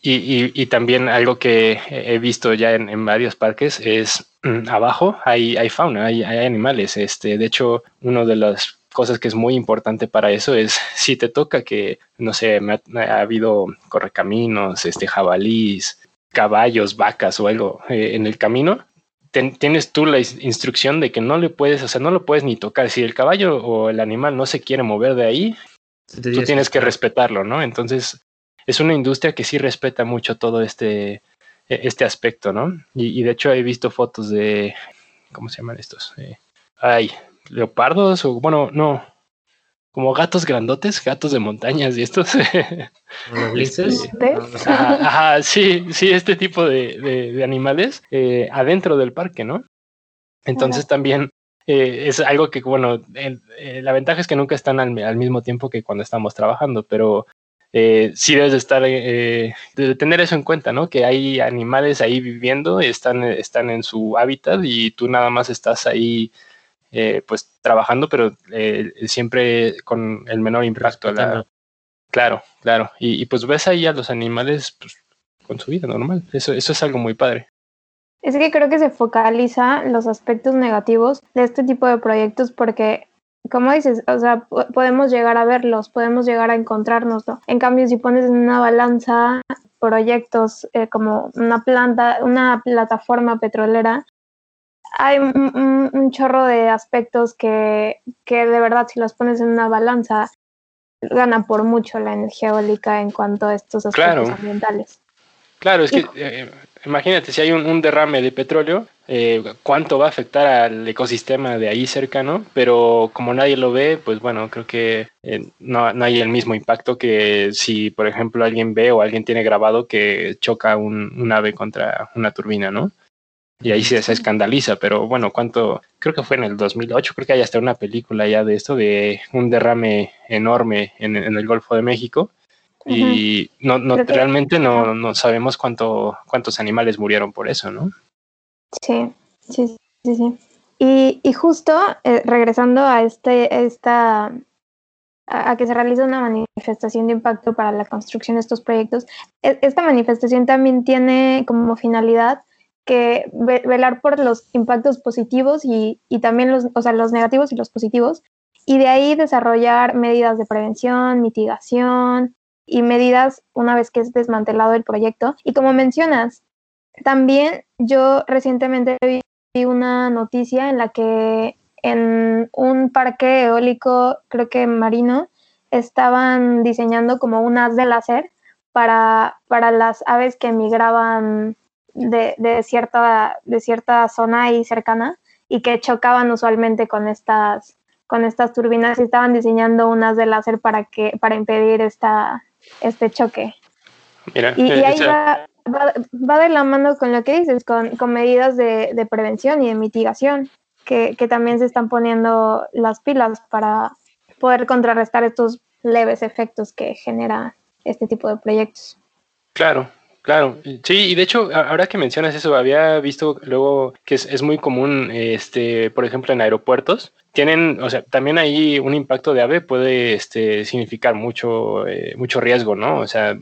Y, y, y también algo que he visto ya en, en varios parques es mm, abajo hay, hay fauna, hay, hay, animales. Este, de hecho, uno de los cosas que es muy importante para eso es (laughs) si te toca que, no sé, me ha, habido correcaminos, este, jabalís, caballos, vacas o algo eh, en el camino, tienes tú la instrucción de que no le puedes, o sea, no lo puedes ni tocar. Si el caballo o el animal no se quiere mover de ahí, tú tienes que respetarlo, ¿no? Entonces, es una industria que sí respeta mucho todo este, e, este aspecto, ¿no? Y, de hecho he visto fotos de, ¿cómo se llaman estos? Eh, ay, leopardos o bueno, no, como gatos grandotes, gatos de montañas y estos. (laughs) Este, ajá, sí, sí, este tipo de, animales eh, adentro del parque, ¿no? Entonces también eh, es algo que, bueno, eh, la ventaja es que nunca están al, al, mismo tiempo que cuando estamos trabajando, pero eh, sí debes de estar, de tener eso en cuenta, ¿no? Que hay animales ahí viviendo, están, están en su hábitat y tú nada más estás ahí, pues, trabajando, pero siempre con el menor impacto. Claro, claro. Y, y, pues ves ahí a los animales pues, con su vida normal. Eso, eso es algo muy padre. Es que creo que se focaliza los aspectos negativos de este tipo de proyectos porque, como dices, o sea, podemos llegar a verlos, podemos llegar a encontrárnoslo. En cambio, si pones en una balanza proyectos eh, como una planta, una plataforma petrolera, hay un, chorro de aspectos que, que de verdad, si los pones en una balanza, gana por mucho la energía eólica en cuanto a estos aspectos ambientales. Claro, es que eh, imagínate, si hay un, derrame de petróleo, eh, cuánto va a afectar al ecosistema de ahí cercano, pero como nadie lo ve, pues bueno, creo que eh, no, hay el mismo impacto que si, por ejemplo, alguien ve o alguien tiene grabado que choca un, ave contra una turbina, ¿no? Y ahí se, se escandaliza, pero bueno, cuánto, creo que fue en el 2008, creo que hay hasta una película ya de esto, de un derrame enorme en el Golfo de México y no, no realmente no, no, sabemos cuánto, cuántos animales murieron por eso, ¿no? Sí, sí, sí, sí. Y, y justo eh, regresando a este, esta, a, que se realiza una manifestación de impacto para la construcción de estos proyectos, e, esta manifestación también tiene como finalidad que velar por los impactos positivos y, y también los, o sea, los negativos y los positivos, y de ahí desarrollar medidas de prevención, mitigación, y medidas una vez que es desmantelado el proyecto. Y como mencionas, también yo recientemente vi una noticia en la que en un parque eólico, creo que marino, estaban diseñando como un haz de láser para, para las aves que migraban de, de, cierta, de cierta zona ahí cercana y que chocaban usualmente con estas, con estas turbinas y estaban diseñando un haz de láser para, que, para impedir esta, este choque. Mira, y, ahí va, va, de la mano con lo que dices, con, con medidas de, de, prevención y de mitigación, que, que también se están poniendo las pilas para poder contrarrestar estos leves efectos que genera este tipo de proyectos. Claro, Claro, sí, y de hecho, ahora que mencionas eso, había visto luego que es, es, muy común, este, por ejemplo, en aeropuertos, tienen, o sea, también ahí un impacto de ave puede este, significar mucho, eh, mucho riesgo, ¿no? O sea,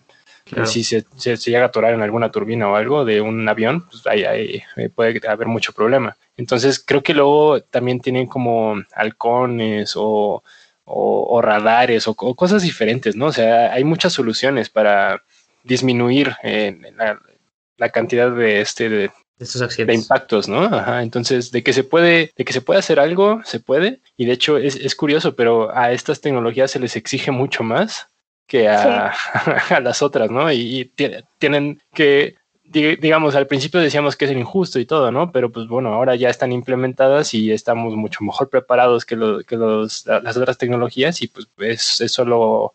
si se, se, llega a atorar en alguna turbina o algo de un avión, pues ahí, ahí, eh, puede haber mucho problema. Entonces, creo que luego también tienen como halcones o, o, radares o, cosas diferentes, ¿no? O sea, hay muchas soluciones para disminuir eh, la, cantidad de, este, de, de impactos, ¿no? Ajá, entonces, de que se puede, de que se puede hacer algo, se puede. Y de hecho es, es curioso, pero a estas tecnologías se les exige mucho más que a, (laughs) a las otras, ¿no? Y, tienen que, digamos, al principio decíamos que es injusto y todo, ¿no? Pero pues bueno, ahora ya están implementadas y estamos mucho mejor preparados que, lo, que los, las otras tecnologías y pues es, es solo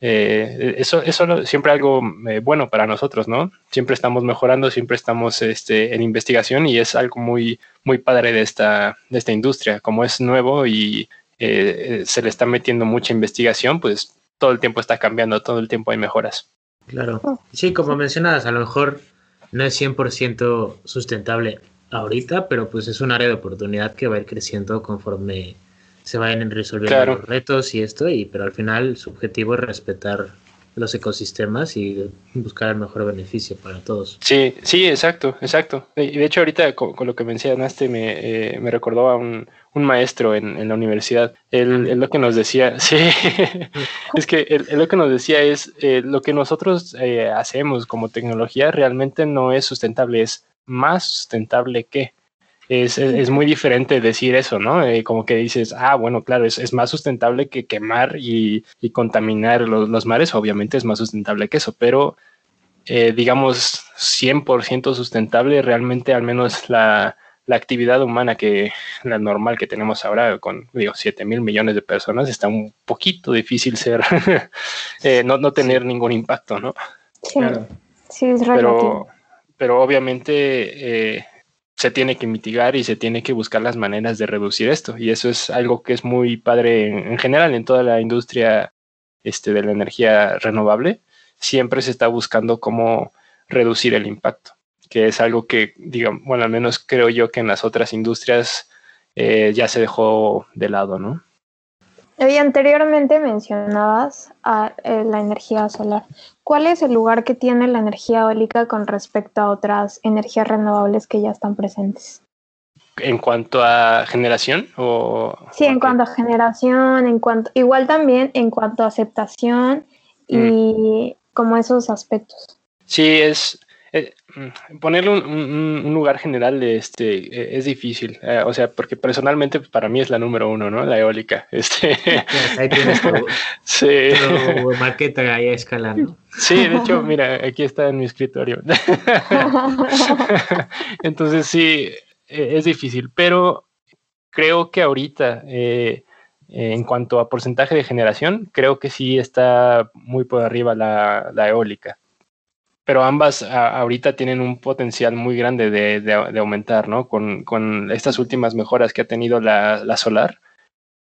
eh, eso es siempre algo eh, bueno para nosotros, ¿no? Siempre estamos mejorando, siempre estamos este, en investigación y es algo muy, muy padre de esta, de esta industria. Como es nuevo y eh, se le está metiendo mucha investigación, pues todo el tiempo está cambiando, todo el tiempo hay mejoras. Claro. Sí, como mencionadas, a lo mejor no es 100% sustentable ahorita, pero pues es un área de oportunidad que va a ir creciendo conforme se vayan resolviendo los retos y esto, y, pero al final su objetivo es respetar los ecosistemas y buscar el mejor beneficio para todos. Sí, sí, exacto, exacto. Y de hecho ahorita con, lo que mencionaste me, eh, me recordó a un, un maestro en, en, la universidad. Él, lo que nos decía, (laughs) sí, es que él, lo que nos decía es eh, lo que nosotros eh, hacemos como tecnología realmente no es sustentable, es más sustentable que. Es, es, muy diferente decir eso, ¿no? Eh, como que dices, ah, bueno, claro, es, es más sustentable que quemar y, y contaminar los, los, mares, obviamente es más sustentable que eso, pero eh, digamos 100% sustentable, realmente al menos la, la, actividad humana que la normal que tenemos ahora con, digo, 7 mil millones de personas, está un poquito difícil ser, (laughs) eh, no, no tener ningún impacto, ¿no? Sí, claro. sí es relativo. Pero, pero obviamente eh, se tiene que mitigar y se tiene que buscar las maneras de reducir esto. Y eso es algo que es muy padre en, general en toda la industria este, de la energía renovable. Siempre se está buscando cómo reducir el impacto, que es algo que, digamos, bueno, al menos creo yo que en las otras industrias eh, ya se dejó de lado, ¿no? Y anteriormente mencionabas a, eh, la energía solar. ¿Cuál es el lugar que tiene la energía eólica con respecto a otras energías renovables que ya están presentes? ¿En cuanto a generación? O, sí, en cuanto a generación, en cuanto, igual también en cuanto a aceptación y mm. como esos aspectos. Sí, es, eh, ponerle un, lugar general este, e, es difícil. Eh, o sea, porque personalmente pues, para mí es la número uno, ¿no? La eólica. (laughs) Este... Ahí tienes tu, (laughs) sí. maqueta ahí a escala, ¿no? Sí, de hecho, mira, aquí está en mi escritorio. (laughs) Entonces sí, e, es difícil, pero creo que ahorita, eh, en cuanto a porcentaje de generación, creo que sí está muy por arriba la, la eólica pero ambas ahorita tienen un potencial muy grande de, de, aumentar, ¿no? Con, con, estas últimas mejoras que ha tenido la, la solar,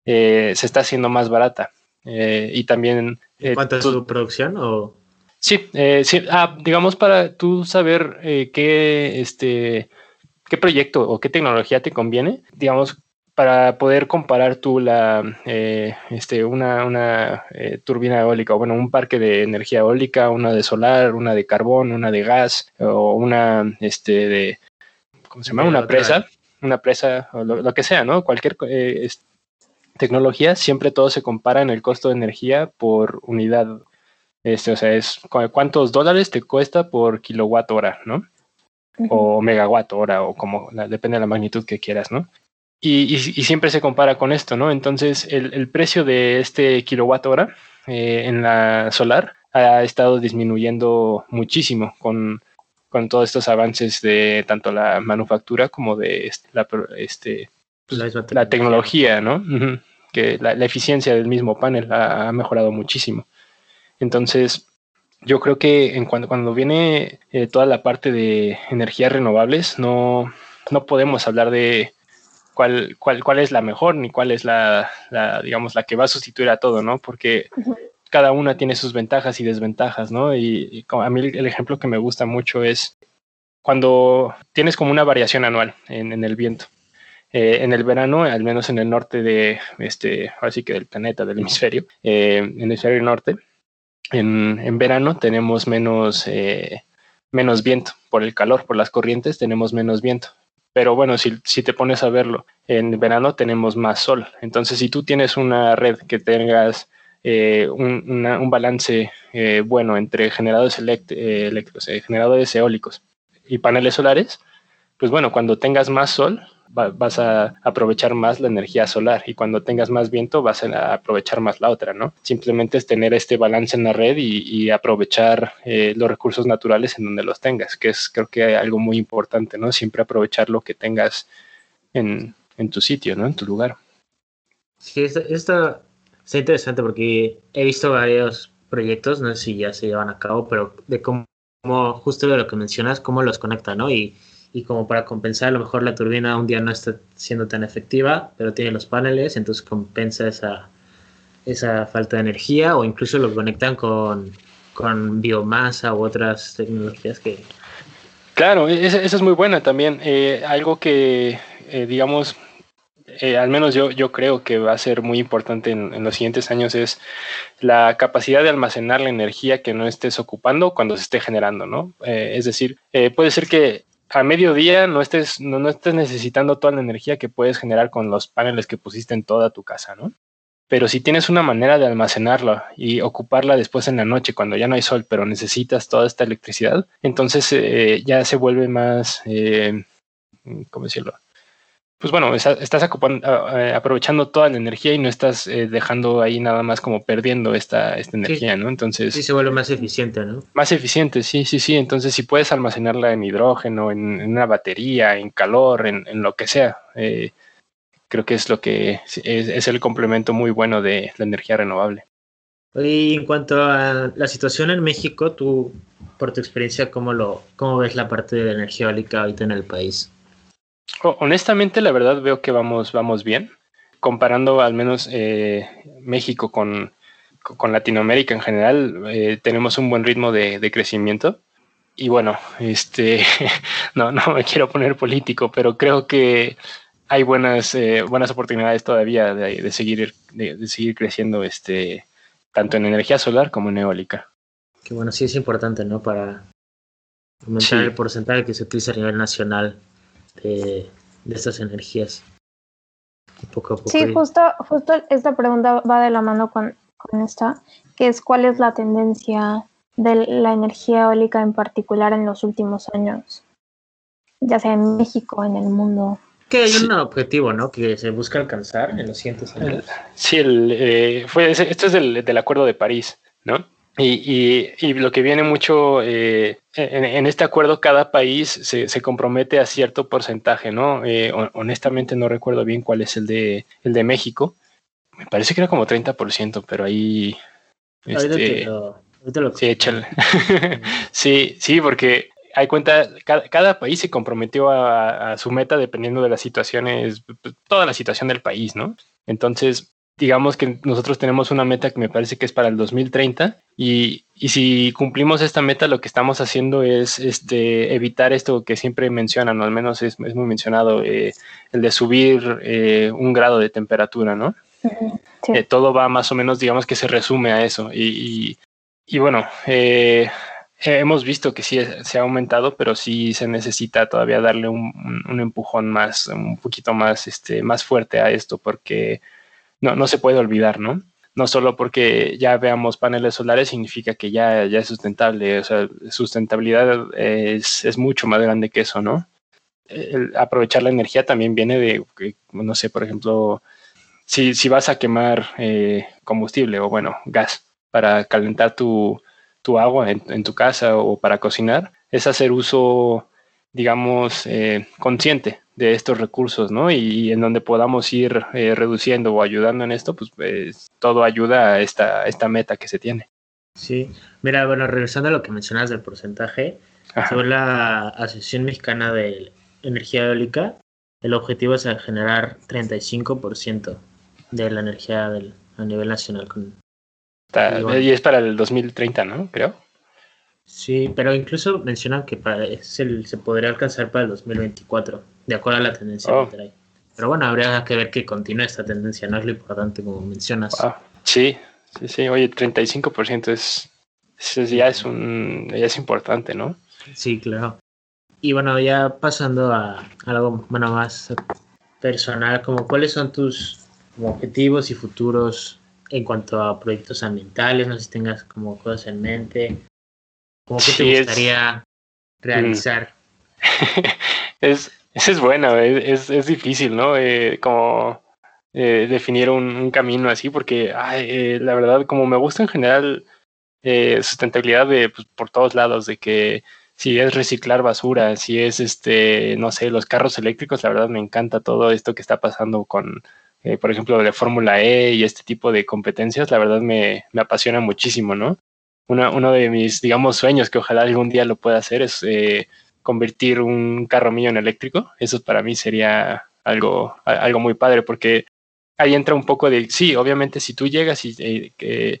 eh, se está haciendo más barata. Eh, y también... ¿En cuanto a su producción o...? Sí, sí ah, digamos para tú saber qué, este, qué proyecto o qué tecnología te conviene, digamos, para poder comparar tú la, eh, este, una, una eh, turbina eólica, o bueno, un parque de energía eólica, una de solar, una de carbón, una de gas, o una este, de, ¿cómo se llama? Una presa, una presa, o lo, que sea, ¿no? Cualquier eh, tecnología, siempre todo se compara en el costo de energía por unidad. Este, o sea, es cuántos dólares te cuesta por kilowatt hora, ¿no? O megawatt hora, o como, depende de la magnitud que quieras, ¿no? Y, siempre se compara con esto, ¿no? Entonces, el, precio de este kilowatt hora eh, en la solar ha estado disminuyendo muchísimo con, con, todos estos avances de tanto la manufactura como de este, la, este, la, tecnología, ¿no? Que la, eficiencia del mismo panel ha, mejorado muchísimo. Entonces, yo creo que en cuando, cuando viene eh, toda la parte de energías renovables, no, no podemos hablar de cuál, cuál, cuál es la mejor ni cuál es la, digamos, la que va a sustituir a todo, ¿no? Porque cada una tiene sus ventajas y desventajas, ¿no? Y, a mí el, ejemplo que me gusta mucho es cuando tienes como una variación anual en, el viento. Eh, en el verano, al menos en el norte de este, así que del planeta, del hemisferio, eh, en el hemisferio norte, en, en verano tenemos menos, eh, menos viento por el calor, por las corrientes tenemos menos viento. Pero bueno, si, si, te pones a verlo, en verano tenemos más sol. Entonces, si tú tienes una red que tengas eh, un, un, balance eh, bueno entre generadores eh, eléctricos, generadores eólicos y paneles solares, pues bueno, cuando tengas más sol, vas a aprovechar más la energía solar y cuando tengas más viento vas a aprovechar más la otra, ¿no? Simplemente es tener este balance en la red y, aprovechar eh, los recursos naturales en donde los tengas, que es creo que algo muy importante, ¿no? Siempre aprovechar lo que tengas en, tu sitio, ¿no? En tu lugar. Sí, esto, esto es interesante porque he visto varios proyectos, no sé si ya se llevan a cabo, pero de cómo, justo de lo que mencionas, cómo los conecta, ¿no? Y y como para compensar a lo mejor la turbina un día no está siendo tan efectiva, pero tiene los paneles, entonces compensa esa, esa falta de energía o incluso lo conectan con, con biomasa u otras tecnologías que... Claro, e-, esa, es muy buena también. Eh, algo que, eh, digamos, eh, al menos yo, yo creo que va a ser muy importante en, en, los siguientes años es la capacidad de almacenar la energía que no estés ocupando cuando se esté generando, ¿no? es decir, puede ser que a mediodía no estés, no, estés necesitando toda la energía que puedes generar con los paneles que pusiste en toda tu casa, ¿no? Pero si tienes una manera de almacenarla y ocuparla después en la noche cuando ya no hay sol, pero necesitas toda esta electricidad, entonces eh, ya se vuelve más, eh, ¿cómo decirlo? Pues bueno, estás aprovechando toda la energía y no estás eh, dejando ahí nada más como perdiendo esta, esta energía, ¿no? Entonces... Sí, se vuelve más eficiente, ¿no? Más eficiente, sí, sí, sí. Entonces, si puedes almacenarla en hidrógeno, en, una batería, en calor, en, lo que sea, eh, creo que es lo que es, el complemento muy bueno de la energía renovable. Y en cuanto a la situación en México, tú, por tu experiencia, ¿cómo, lo, cómo ves la parte de la energía eólica ahorita en el país? Honestamente, la verdad veo que vamos, vamos bien. Comparando al menos eh, México con, con, Latinoamérica en general, eh, tenemos un buen ritmo de, de, crecimiento. Y bueno, este, (laughs) no, no me quiero poner político, pero creo que hay buenas, eh, buenas oportunidades todavía de, de seguir, de, seguir creciendo este, tanto en energía solar como en eólica. Que bueno, sí es importante, ¿no? Para aumentar el porcentaje que se utiliza a nivel nacional de, estas energías. Poco a poco sí, justo, justo esta pregunta va de la mano con, con esta, que es cuál es la tendencia de la energía eólica en particular en los últimos años, ya sea en México, en el mundo. Que hay un objetivo, ¿no? Que se busca alcanzar en los siguientes años. Sí, el, eh, fue, esto es del, del Acuerdo de París, ¿no? Y, y, lo que viene mucho eh, en, este acuerdo, cada país se, se, compromete a cierto porcentaje, ¿no? Eh, honestamente no recuerdo bien cuál es el de, el de México. Me parece que era como 30%, pero ahí... Este, sí, échale. (laughs) sí, sí, porque hay cuenta, cada, cada país se comprometió a, a, su meta dependiendo de las situaciones, toda la situación del país, ¿no? Entonces, digamos que nosotros tenemos una meta que me parece que es para el 2030 y, y, si cumplimos esta meta lo que estamos haciendo es este, evitar esto que siempre mencionan, o al menos es, es muy mencionado, eh, el de subir eh, un grado de temperatura, ¿no? Eh, todo va más o menos, digamos que se resume a eso y, y, bueno, hemos visto que sí se ha aumentado, pero sí se necesita todavía darle un, un empujón más, un poquito más, este, más fuerte a esto porque no, no se puede olvidar, ¿no? No solo porque ya veamos paneles solares significa que ya, ya es sustentable, o sea, sustentabilidad es, es mucho más grande que eso, ¿no? Aprovechar la energía también viene de, no sé, por ejemplo, si, si vas a quemar eh, combustible o bueno, gas para calentar tu, tu agua en, tu casa o para cocinar, es hacer uso, digamos, eh, consciente de estos recursos, ¿no? Y, en donde podamos ir eh, reduciendo o ayudando en esto, pues, pues, todo ayuda a esta, esta meta que se tiene. Sí, mira, bueno, regresando a lo que mencionas del porcentaje, sobre la Asociación Mexicana de Energía Eólica, el objetivo es generar 35% de la energía del, a nivel nacional. Con, y es para el 2030, ¿no? Creo. Sí, pero incluso mencionan que para, se, se podría alcanzar para el 2024 de acuerdo a la tendencia oh. que trae. Pero bueno, habría que ver que continúe esta tendencia, no es lo importante como mencionas. Sí, sí, sí, oye, 35% es, es, ya es un, ya es importante, ¿no? Sí, claro. Y bueno, ya pasando a algo bueno, más personal, como cuáles son tus objetivos y futuros en cuanto a proyectos ambientales, no sé si tengas como cosas en mente, como qué te gustaría realizar. (laughs) es, esa es buena, es, es difícil, ¿no? Eh, como eh, definir un, camino así, porque ay, eh, la verdad, como me gusta en general sustentabilidad de, pues, por todos lados, de que si es reciclar basura, si es, este, no sé, los carros eléctricos, la verdad me encanta todo esto que está pasando con, por ejemplo, de Fórmula E y este tipo de competencias, la verdad me, me apasiona muchísimo, ¿no? Uno de mis, digamos, sueños que ojalá algún día lo pueda hacer es convertir un carro mío en eléctrico. Eso para mí sería algo, algo muy padre porque ahí entra un poco de, sí, obviamente si tú llegas y eh,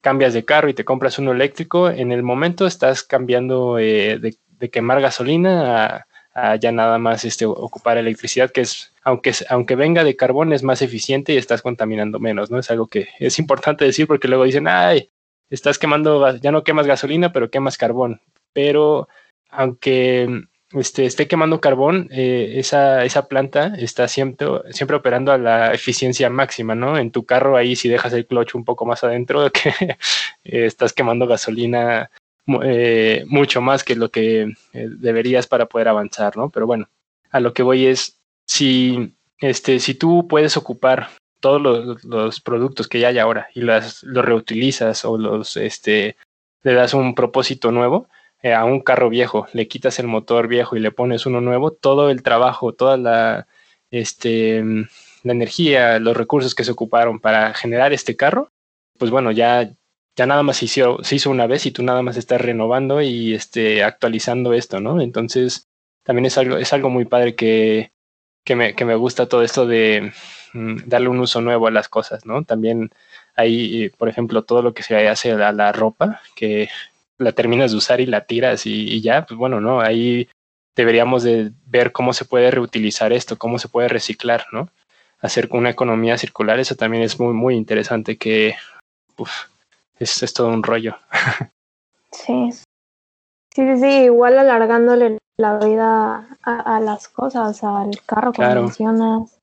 cambias de carro y te compras uno eléctrico, en el momento estás cambiando eh, de, quemar gasolina a, ya nada más este, ocupar electricidad, que es, aunque, aunque venga de carbón, es más eficiente y estás contaminando menos, ¿no? Es algo que es importante decir porque luego dicen, ay, estás quemando, ya no quemas gasolina, pero quemas carbón. Pero aunque este, esté quemando carbón, eh, esa, esa planta está siempre, siempre operando a la eficiencia máxima, ¿no? En tu carro ahí si dejas el clutch un poco más adentro, (laughs) que estás quemando gasolina eh, mucho más que lo que eh, deberías para poder avanzar, ¿no? Pero bueno, a lo que voy es, si, este, si tú puedes ocupar todos los, productos que ya hay ahora y las, los reutilizas o los, este, le das un propósito nuevo eh, a un carro viejo, le quitas el motor viejo y le pones uno nuevo, todo el trabajo, toda la, este, la energía, los recursos que se ocuparon para generar este carro, pues bueno, ya, ya nada más se hizo, se hizo una vez y tú nada más estás renovando y este, actualizando esto, ¿no? Entonces, también es algo, es algo muy padre que, que, me, que me gusta todo esto de darle un uso nuevo a las cosas, ¿no? También hay, por ejemplo, todo lo que se hace a la ropa, que la terminas de usar y la tiras y, y ya, pues bueno, ¿no? Ahí deberíamos de ver cómo se puede reutilizar esto, cómo se puede reciclar, ¿no? Hacer una economía circular, eso también es muy, muy interesante, que es, es, todo un rollo. Sí. Sí, sí, igual alargándole la vida a, las cosas, al carro, como mencionas.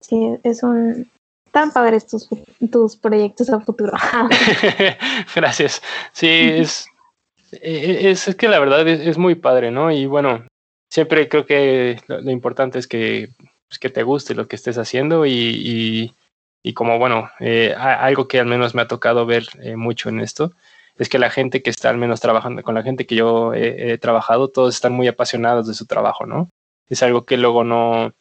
Sí, es un... Tan padres tus, tus proyectos a futuro. (laughs) (laughs) Gracias. Sí, es, es, es, que la verdad es, muy padre, ¿no? Y bueno, siempre creo que lo, importante es que, pues, que te guste lo que estés haciendo y, y, como, bueno, eh, algo que al menos me ha tocado ver eh, mucho en esto es que la gente que está al menos trabajando, con la gente que yo he, trabajado, todos están muy apasionados de su trabajo, ¿no? Es algo que luego no,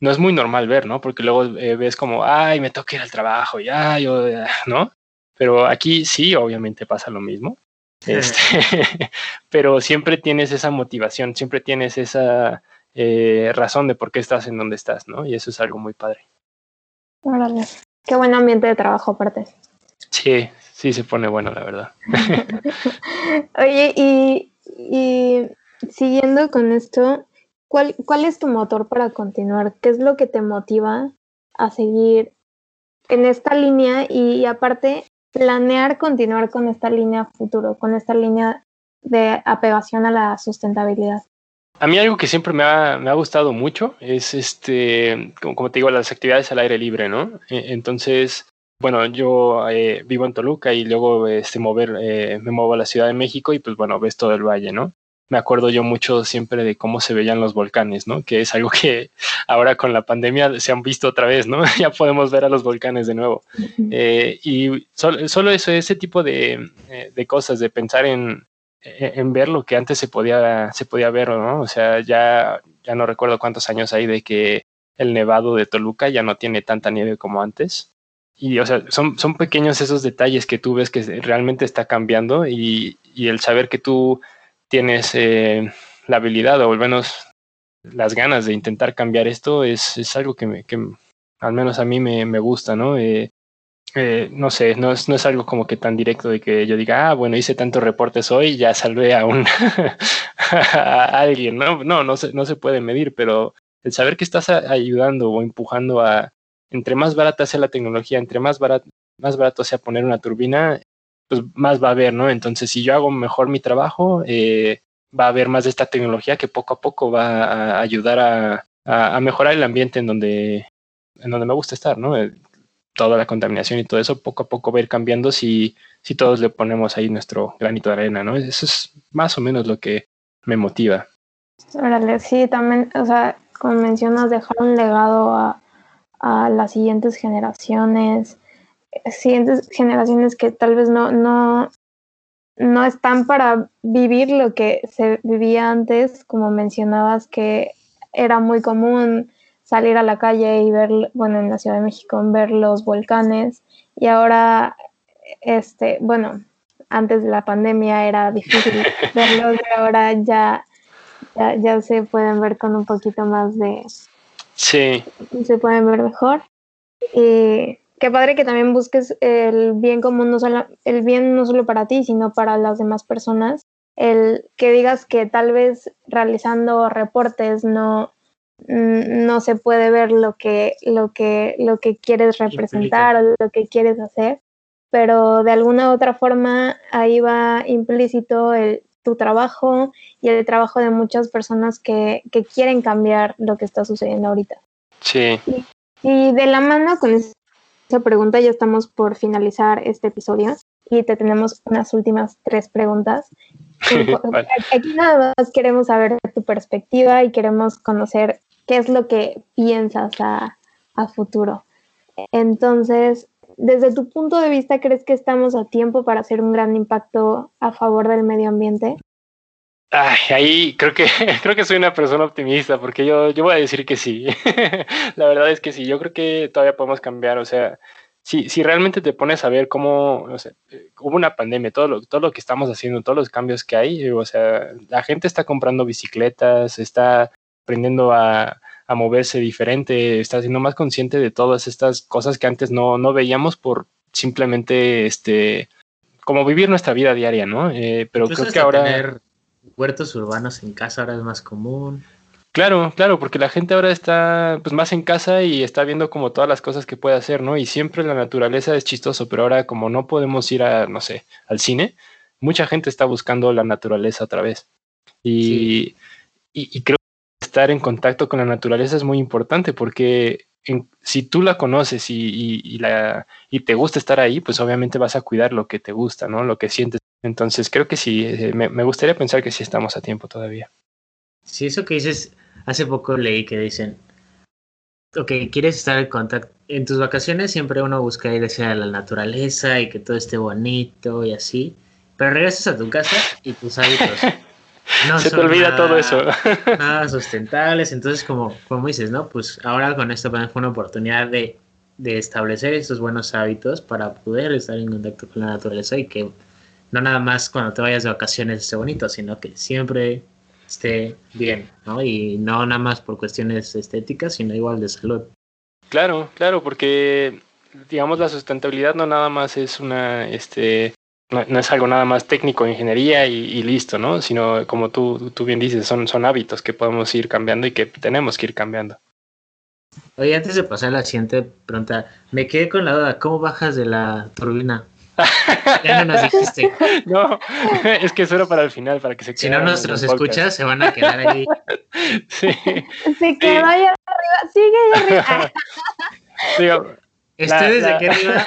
no es muy normal ver, ¿no? Porque luego eh, ves como, ay, me toca ir al trabajo, ya, yo, ¿no? Pero aquí sí, obviamente pasa lo mismo. Este, (laughs) pero siempre tienes esa motivación, siempre tienes esa eh, razón de por qué estás en donde estás, ¿no? Y eso es algo muy padre. Órale. Qué buen ambiente de trabajo aparte. Sí, sí se pone bueno, la verdad. (laughs) Oye, y, y, siguiendo con esto, ¿cuál, ¿cuál es tu motor para continuar? ¿Qué es lo que te motiva a seguir en esta línea? Y aparte, planear continuar con esta línea futuro, con esta línea de apegación a la sustentabilidad? A mí algo que siempre me ha, me ha gustado mucho es, este, como, te digo, las actividades al aire libre, ¿no? E, entonces, bueno, yo eh, vivo en Toluca y luego este, mover, eh, me muevo a la Ciudad de México y pues bueno, ves todo el valle, ¿no? Me acuerdo yo mucho siempre de cómo se veían los volcanes, ¿no? Que es algo que (laughs) ahora con la pandemia se han visto otra vez, ¿no? (laughs) ya podemos ver a los volcanes de nuevo. Eh, y solo, eso, ese tipo de, eh, de, cosas, de pensar en, en ver lo que antes se podía, se podía ver, ¿no? O sea, ya, ya no recuerdo cuántos años hay de que el nevado de Toluca ya no tiene tanta nieve como antes. Y, o sea, son, son pequeños esos detalles que tú ves que realmente está cambiando y, y el saber que tú tienes eh, la habilidad o al menos las ganas de intentar cambiar esto, es, es algo que, me, que al menos a mí me, me gusta, ¿no? Eh, eh, no sé, no es, no es algo como que tan directo de que yo diga, ah, bueno, hice tantos reportes hoy, ya salvé a un (laughs) alguien, ¿no? No, no se, no se puede medir, pero el saber que estás ayudando o empujando a, entre más barata sea la tecnología, entre más barato, más barato sea poner una turbina, pues más va a haber, ¿no? Entonces, si yo hago mejor mi trabajo, eh, va a haber más de esta tecnología que poco a poco va a ayudar a, a, mejorar el ambiente en donde, en donde me gusta estar, ¿no? Eh, toda la contaminación y todo eso poco a poco va a ir cambiando si, si todos le ponemos ahí nuestro granito de arena, ¿no? Eso es más o menos lo que me motiva. Órale, sí, también, o sea, como mencionas, dejar un legado a, a las siguientes generaciones, siguientes generaciones que tal vez no, no, no están para vivir lo que se vivía antes, como mencionabas, que era muy común salir a la calle y ver, bueno, en la Ciudad de México, ver los volcanes y ahora, este, bueno, antes de la pandemia era difícil (laughs) verlos y ahora ya, ya, ya se pueden ver con un poquito más de... Sí. Se pueden ver mejor. Y qué padre que también busques el bien común, no solo, el bien no solo para ti, sino para las demás personas. El que digas que tal vez realizando reportes no, no se puede ver lo que, lo que, lo que quieres representar o lo que quieres hacer, pero de alguna u otra forma ahí va implícito el, tu trabajo y el trabajo de muchas personas que, que quieren cambiar lo que está sucediendo ahorita. Sí. Y, y de la mano con esa pregunta ya estamos por finalizar este episodio y te tenemos unas últimas tres preguntas. (laughs) Aquí nada más queremos saber tu perspectiva y queremos conocer qué es lo que piensas a, a futuro. Entonces, desde tu punto de vista, ¿crees que estamos a tiempo para hacer un gran impacto a favor del medio ambiente? Ay, ahí creo que (laughs) creo que soy una persona optimista porque yo, yo voy a decir que sí. (laughs) la verdad es que sí, yo creo que todavía podemos cambiar, o sea, si, si realmente te pones a ver cómo, no sé, hubo una pandemia, todo lo, todo lo que estamos haciendo, todos los cambios que hay, o sea, la gente está comprando bicicletas, está aprendiendo a, a moverse diferente, está siendo más consciente de todas estas cosas que antes no, no veíamos por simplemente, este, como vivir nuestra vida diaria, ¿no? Eh, pero creo que ahora... Tener huertos urbanos en casa ahora es más común. Claro, claro, porque la gente ahora está pues más en casa y está viendo como todas las cosas que puede hacer, ¿no? Y siempre la naturaleza es chistoso, pero ahora como no podemos ir a, no sé, al cine, mucha gente está buscando la naturaleza otra vez. Y, y, y creo estar en contacto con la naturaleza es muy importante porque si tú la conoces y, la, y te gusta estar ahí, pues obviamente vas a cuidar lo que te gusta, ¿no? Lo que sientes. Entonces creo que sí, eh, me, gustaría pensar que sí estamos a tiempo todavía. Sí, eso que dices, hace poco leí que dicen, ok, quieres estar en contacto, en tus vacaciones siempre uno busca ir hacia la naturaleza y que todo esté bonito y así, pero regresas a tu casa y tus hábitos (laughs) se te olvida todo eso. (laughs) Nada (laughs) sustentables. Entonces, como, como dices, ¿no? Pues ahora con esto fue una oportunidad de, de establecer estos buenos hábitos para poder estar en contacto con la naturaleza y que no nada más cuando te vayas de vacaciones esté bonito, sino que siempre esté bien, ¿no? Y no nada más por cuestiones estéticas, sino igual de salud. Claro, claro, porque digamos la sustentabilidad no nada más es una este no, es algo nada más técnico, ingeniería y, listo, ¿no? Sino, como tú, tú bien dices, son, son hábitos que podemos ir cambiando y que tenemos que ir cambiando. Oye, antes de pasar a la siguiente pregunta, me quedé con la duda, ¿cómo bajas de la turbina? Ya no nos dijiste. (laughs) No, es que eso era para el final, para que se Si no nuestros escuchas, se van a quedar ahí. (laughs) Sí. Se quedó ahí arriba, sigue ahí arriba. (laughs) Digo, ¿Ustedes de qué arriba?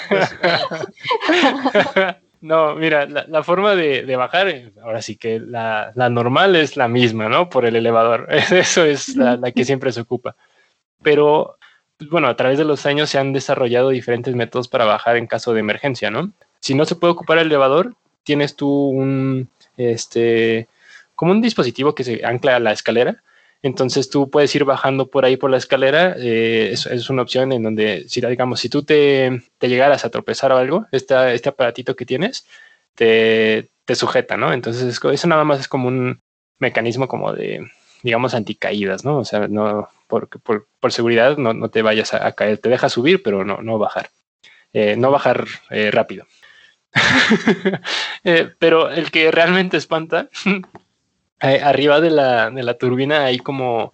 Pues, no, mira, la, forma de, bajar, eh, ahora sí que la, normal es la misma, ¿no? Por el elevador. Eso es la, que siempre se ocupa. Pero, pues, bueno, a través de los años se han desarrollado diferentes métodos para bajar en caso de emergencia, ¿no? Si no se puede ocupar el elevador, tienes tú un, este, como un dispositivo que se ancla a la escalera entonces tú puedes ir bajando por ahí por la escalera. Eh, es, una opción en donde, si digamos, si tú te, llegaras a tropezar o algo, este, este aparatito que tienes te, sujeta, ¿no? Entonces eso nada más es como un mecanismo como de, digamos, anticaídas, ¿no? O sea, no, por, por, seguridad no, no, te vayas a, caer. Te deja subir, pero no, no bajar. Eh, no bajar eh, rápido. (laughs) pero el que realmente espanta (laughs) eh, arriba de la, de la, turbina hay como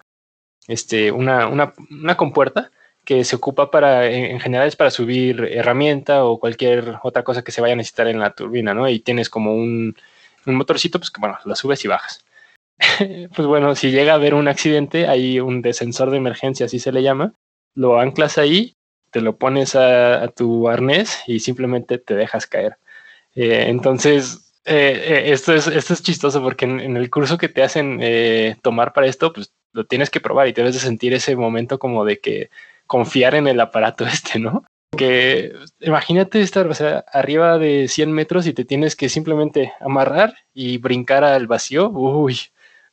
este, una, una, una, compuerta que se ocupa para, en, general es para subir herramienta o cualquier otra cosa que se vaya a necesitar en la turbina, ¿no? Y tienes como un, un motorcito, pues que bueno, lo subes y bajas. (laughs) pues bueno, si llega a haber un accidente, hay un descensor de emergencia, así se le llama, lo anclas ahí, te lo pones a, tu arnés y simplemente te dejas caer. Eh, entonces, eh, eh, esto, es, esto es chistoso porque en, el curso que te hacen tomar para esto, pues lo tienes que probar y debes de sentir ese momento como de que confiar en el aparato (laughs) este, ¿no? Que imagínate estar, o sea, arriba de 100 metros y te tienes que simplemente amarrar y brincar al vacío. Uy.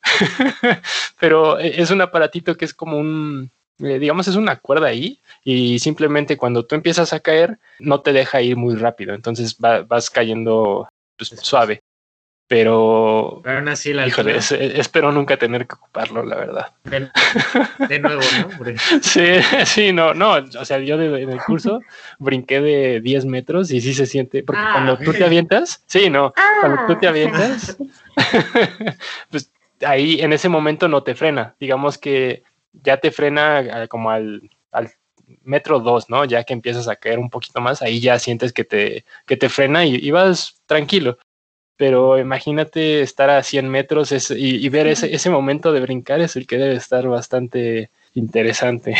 (laughs) Pero es un aparatito que es como un, digamos, es una cuerda ahí y simplemente cuando tú empiezas a caer no te deja ir muy rápido. Entonces vas cayendo pues, suave. Pero, pero aún así la híjole, espero nunca tener que ocuparlo, la verdad. De, (laughs) nuevo, ¿no? sí, (laughs) sí, no, no, o sea, yo en el curso (laughs) brinqué de 10 metros y sí se siente, porque ah, cuando tú te avientas, sí, no, cuando tú te ah. avientas, pues ahí en ese momento no te frena, digamos que ya te frena ah, como al, al metro dos, ¿no? Ya que empiezas a caer un poquito más, ahí ya sientes que te, que te frena y, vas tranquilo. Pero imagínate estar a 100 metros y, ver ese, ese momento de brincar es el que debe estar bastante interesante.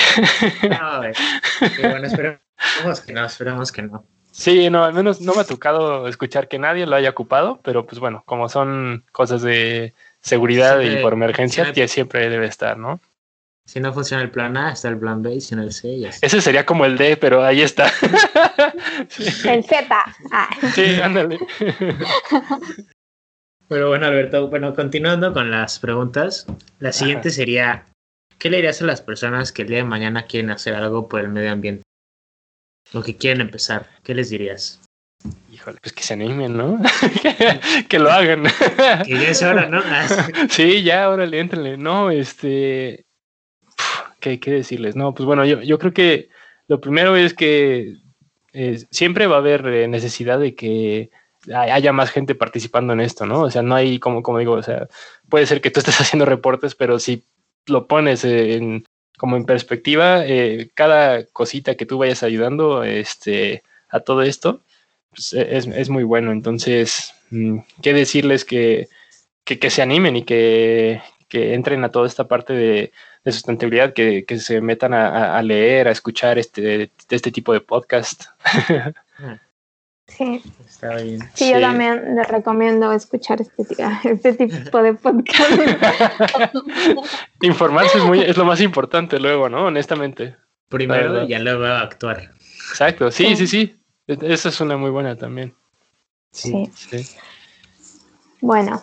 (laughs) bueno, esperemos que no, esperemos que no. Sí, no, al menos no me ha tocado escuchar que nadie lo haya ocupado, pero pues bueno, como son cosas de seguridad y por emergencia, siempre debe estar, ¿no? Si no funciona el plan A, está el plan B y si no el C, ya está. Ese sería como el D, pero ahí está. (laughs) El Z. Ah. Sí, ándale. (laughs) Pero bueno, Alberto, bueno, continuando con las preguntas, la siguiente sería, ¿qué le dirías a las personas que el día de mañana quieren hacer algo por el medio ambiente? O que quieren empezar, ¿qué les dirías? Híjole, pues que se animen, ¿no? (laughs) que lo hagan. Que ya es hora, ¿no? Sí, ya, órale, éntrenle. No, este. ¿Qué, qué decirles? No, pues bueno, yo, yo creo que lo primero es que eh, siempre va a haber eh, necesidad de que hay- haya más gente participando en esto, ¿no? O sea, no hay, como, como digo, o sea, puede ser que tú estés (laughs) haciendo reportes, pero si lo pones en, como en perspectiva, eh, cada cosita que tú vayas ayudando este, a todo esto, pues, e- es, es muy bueno. Entonces, mm, ¿qué decirles que, que, que se animen y que, que entren a toda esta parte de, de sustentabilidad, que, que se metan a, a- leer, a escuchar este, este tipo de podcast? (laughs) Sí, Está bien. sí, yo también les recomiendo escuchar este, (laughs) este tipo de podcast. (laughs) Informarse es, muy, es lo más importante luego, ¿no? Honestamente. Primero y ya luego actuar. Exacto, sí, Sí. sí, sí. E- Esa es una muy buena también. Sí. Sí. Bueno,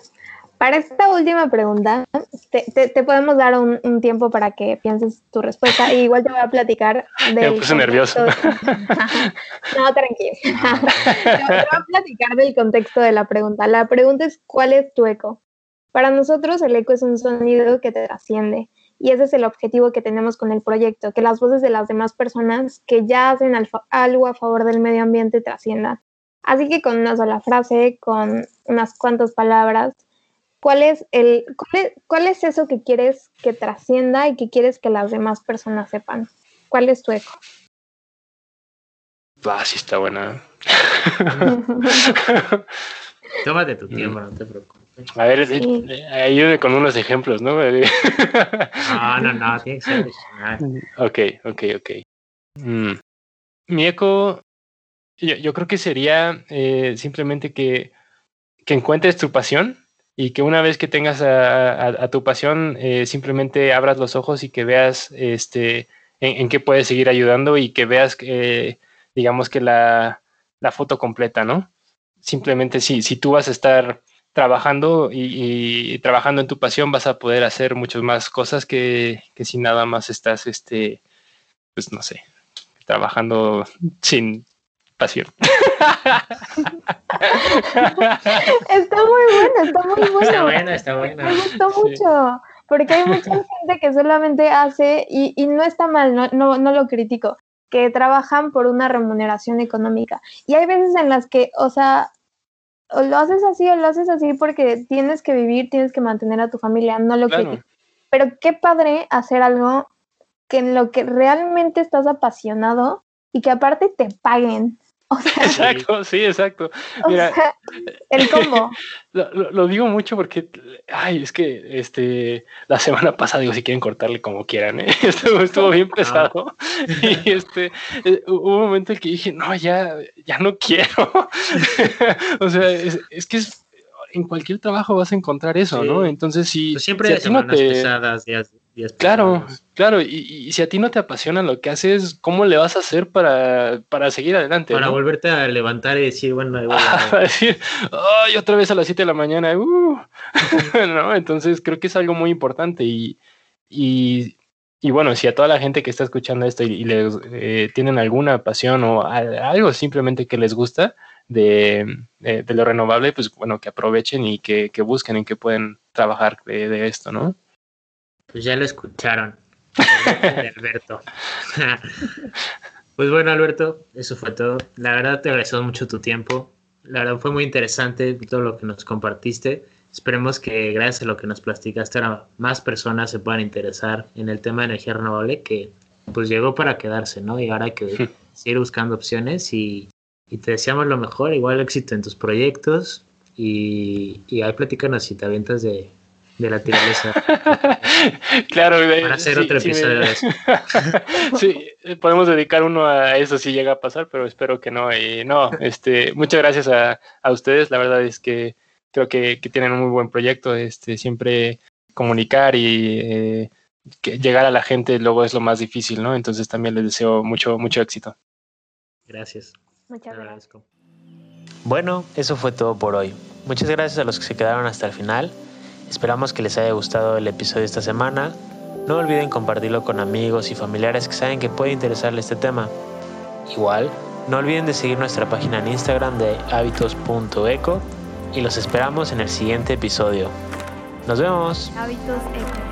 para esta última pregunta, te, te- te podemos dar un, un tiempo para que pienses tu respuesta. Y igual te voy a platicar (laughs) del. puse nervioso. (laughs) no, tranquilo. (laughs) te voy a platicar del contexto de la pregunta. La pregunta es: ¿cuál es tu eco? Para nosotros, el eco es un sonido que te trasciende. Y ese es el objetivo que tenemos con el proyecto: que las voces de las demás personas que ya hacen algo a favor del medio ambiente trasciendan. Así que con una sola frase, con unas cuantas palabras, ¿cuál es, el, cuál es, cuál es eso que quieres que trascienda y que quieres que las demás personas sepan? ¿Cuál es tu eco? Ah, sí está buena. (laughs) Tómate tu tiempo, no te preocupes. A ver, Sí. eh, ayúdame con unos ejemplos, ¿no? (laughs) No, no, no, tiene que ser original. ok, ok, ok. Mm. Mi eco, yo, yo creo que sería eh, simplemente que, que encuentres tu pasión y que una vez que tengas a, tu pasión, eh, simplemente abras los ojos y que veas este, en, qué puedes seguir ayudando y que veas, eh, digamos que la, la foto completa, ¿no? Simplemente si, si tú vas a estar trabajando y, y trabajando en tu pasión vas a poder hacer muchas más cosas que, que si nada más estás, este, pues no sé, trabajando sin pasión. (laughs) Está muy bueno, está muy bueno. Está buena, está buena. Me gustó Sí. mucho, porque hay mucha (laughs) gente que solamente hace, y, y no está mal, no, no, no lo critico, que trabajan por una remuneración económica. Y hay veces en las que, o sea, o lo haces así o lo haces así porque tienes que vivir, tienes que mantener a tu familia, no lo Claro. critico. Pero qué padre hacer algo que en lo que realmente estás apasionado y que aparte te paguen. O sea, (laughs) Exacto, sí, exacto. o Mira, sea, el combo. (laughs) Lo, digo mucho porque, ay, es que este, la semana pasada, digo, si quieren cortarle como quieran, ¿eh? (laughs) estuvo, estuvo bien pesado. Y este, eh, hubo un momento en que dije, no, ya, ya no quiero. o sea, es, es que es- en cualquier trabajo vas a encontrar eso, Sí. ¿no? Entonces, si, Pues siempre si no semanas te- pesadas, días, Claro, claro, y, y si a ti no te apasiona lo que haces, ¿cómo le vas a hacer para, para seguir adelante? Para ¿no? volverte a levantar y decir, bueno, ahí voy (laughs) a a- decir, ay, otra vez a las 7 de la mañana, uh", (laughs) ¿no? Entonces creo que es algo muy importante y, y, y bueno, si a toda la gente que está escuchando esto y, les eh, tienen alguna pasión o algo simplemente que les gusta de, de- de lo renovable, pues bueno, que aprovechen y que, que busquen en qué pueden trabajar de, de esto, ¿no? Pues ya lo escucharon. de Alberto. (laughs) pues bueno, Alberto, eso fue todo. La verdad te agradecemos mucho tu tiempo. La verdad fue muy interesante todo lo que nos compartiste. Esperemos que gracias a lo que nos platicaste ahora más personas se puedan interesar en el tema de energía renovable que pues llegó para quedarse, ¿no? Y ahora hay que seguir buscando opciones y, y te deseamos lo mejor, igual éxito en tus proyectos y, y ahí platícanos si te avientas de, de la tirolesa (laughs) claro, para hacer sí, otro sí me- episodio de eso. (laughs) sí, podemos dedicar uno a eso si llega a pasar, pero espero que no. Y no, este, muchas gracias a, a ustedes. La verdad es que creo que, que tienen un muy buen proyecto. Este, siempre comunicar y eh, que llegar a la gente luego es lo más difícil, ¿no? Entonces también les deseo mucho, mucho éxito. Gracias. Muchas gracias. Bueno, eso fue todo por hoy. Muchas gracias a los que se quedaron hasta el final. Esperamos que les haya gustado el episodio esta semana. No olviden compartirlo con amigos y familiares que saben que puede interesarle este tema. Igual, no olviden de seguir nuestra página en Instagram de hábitos.eco y los esperamos en el siguiente episodio. Nos vemos. Hábitos.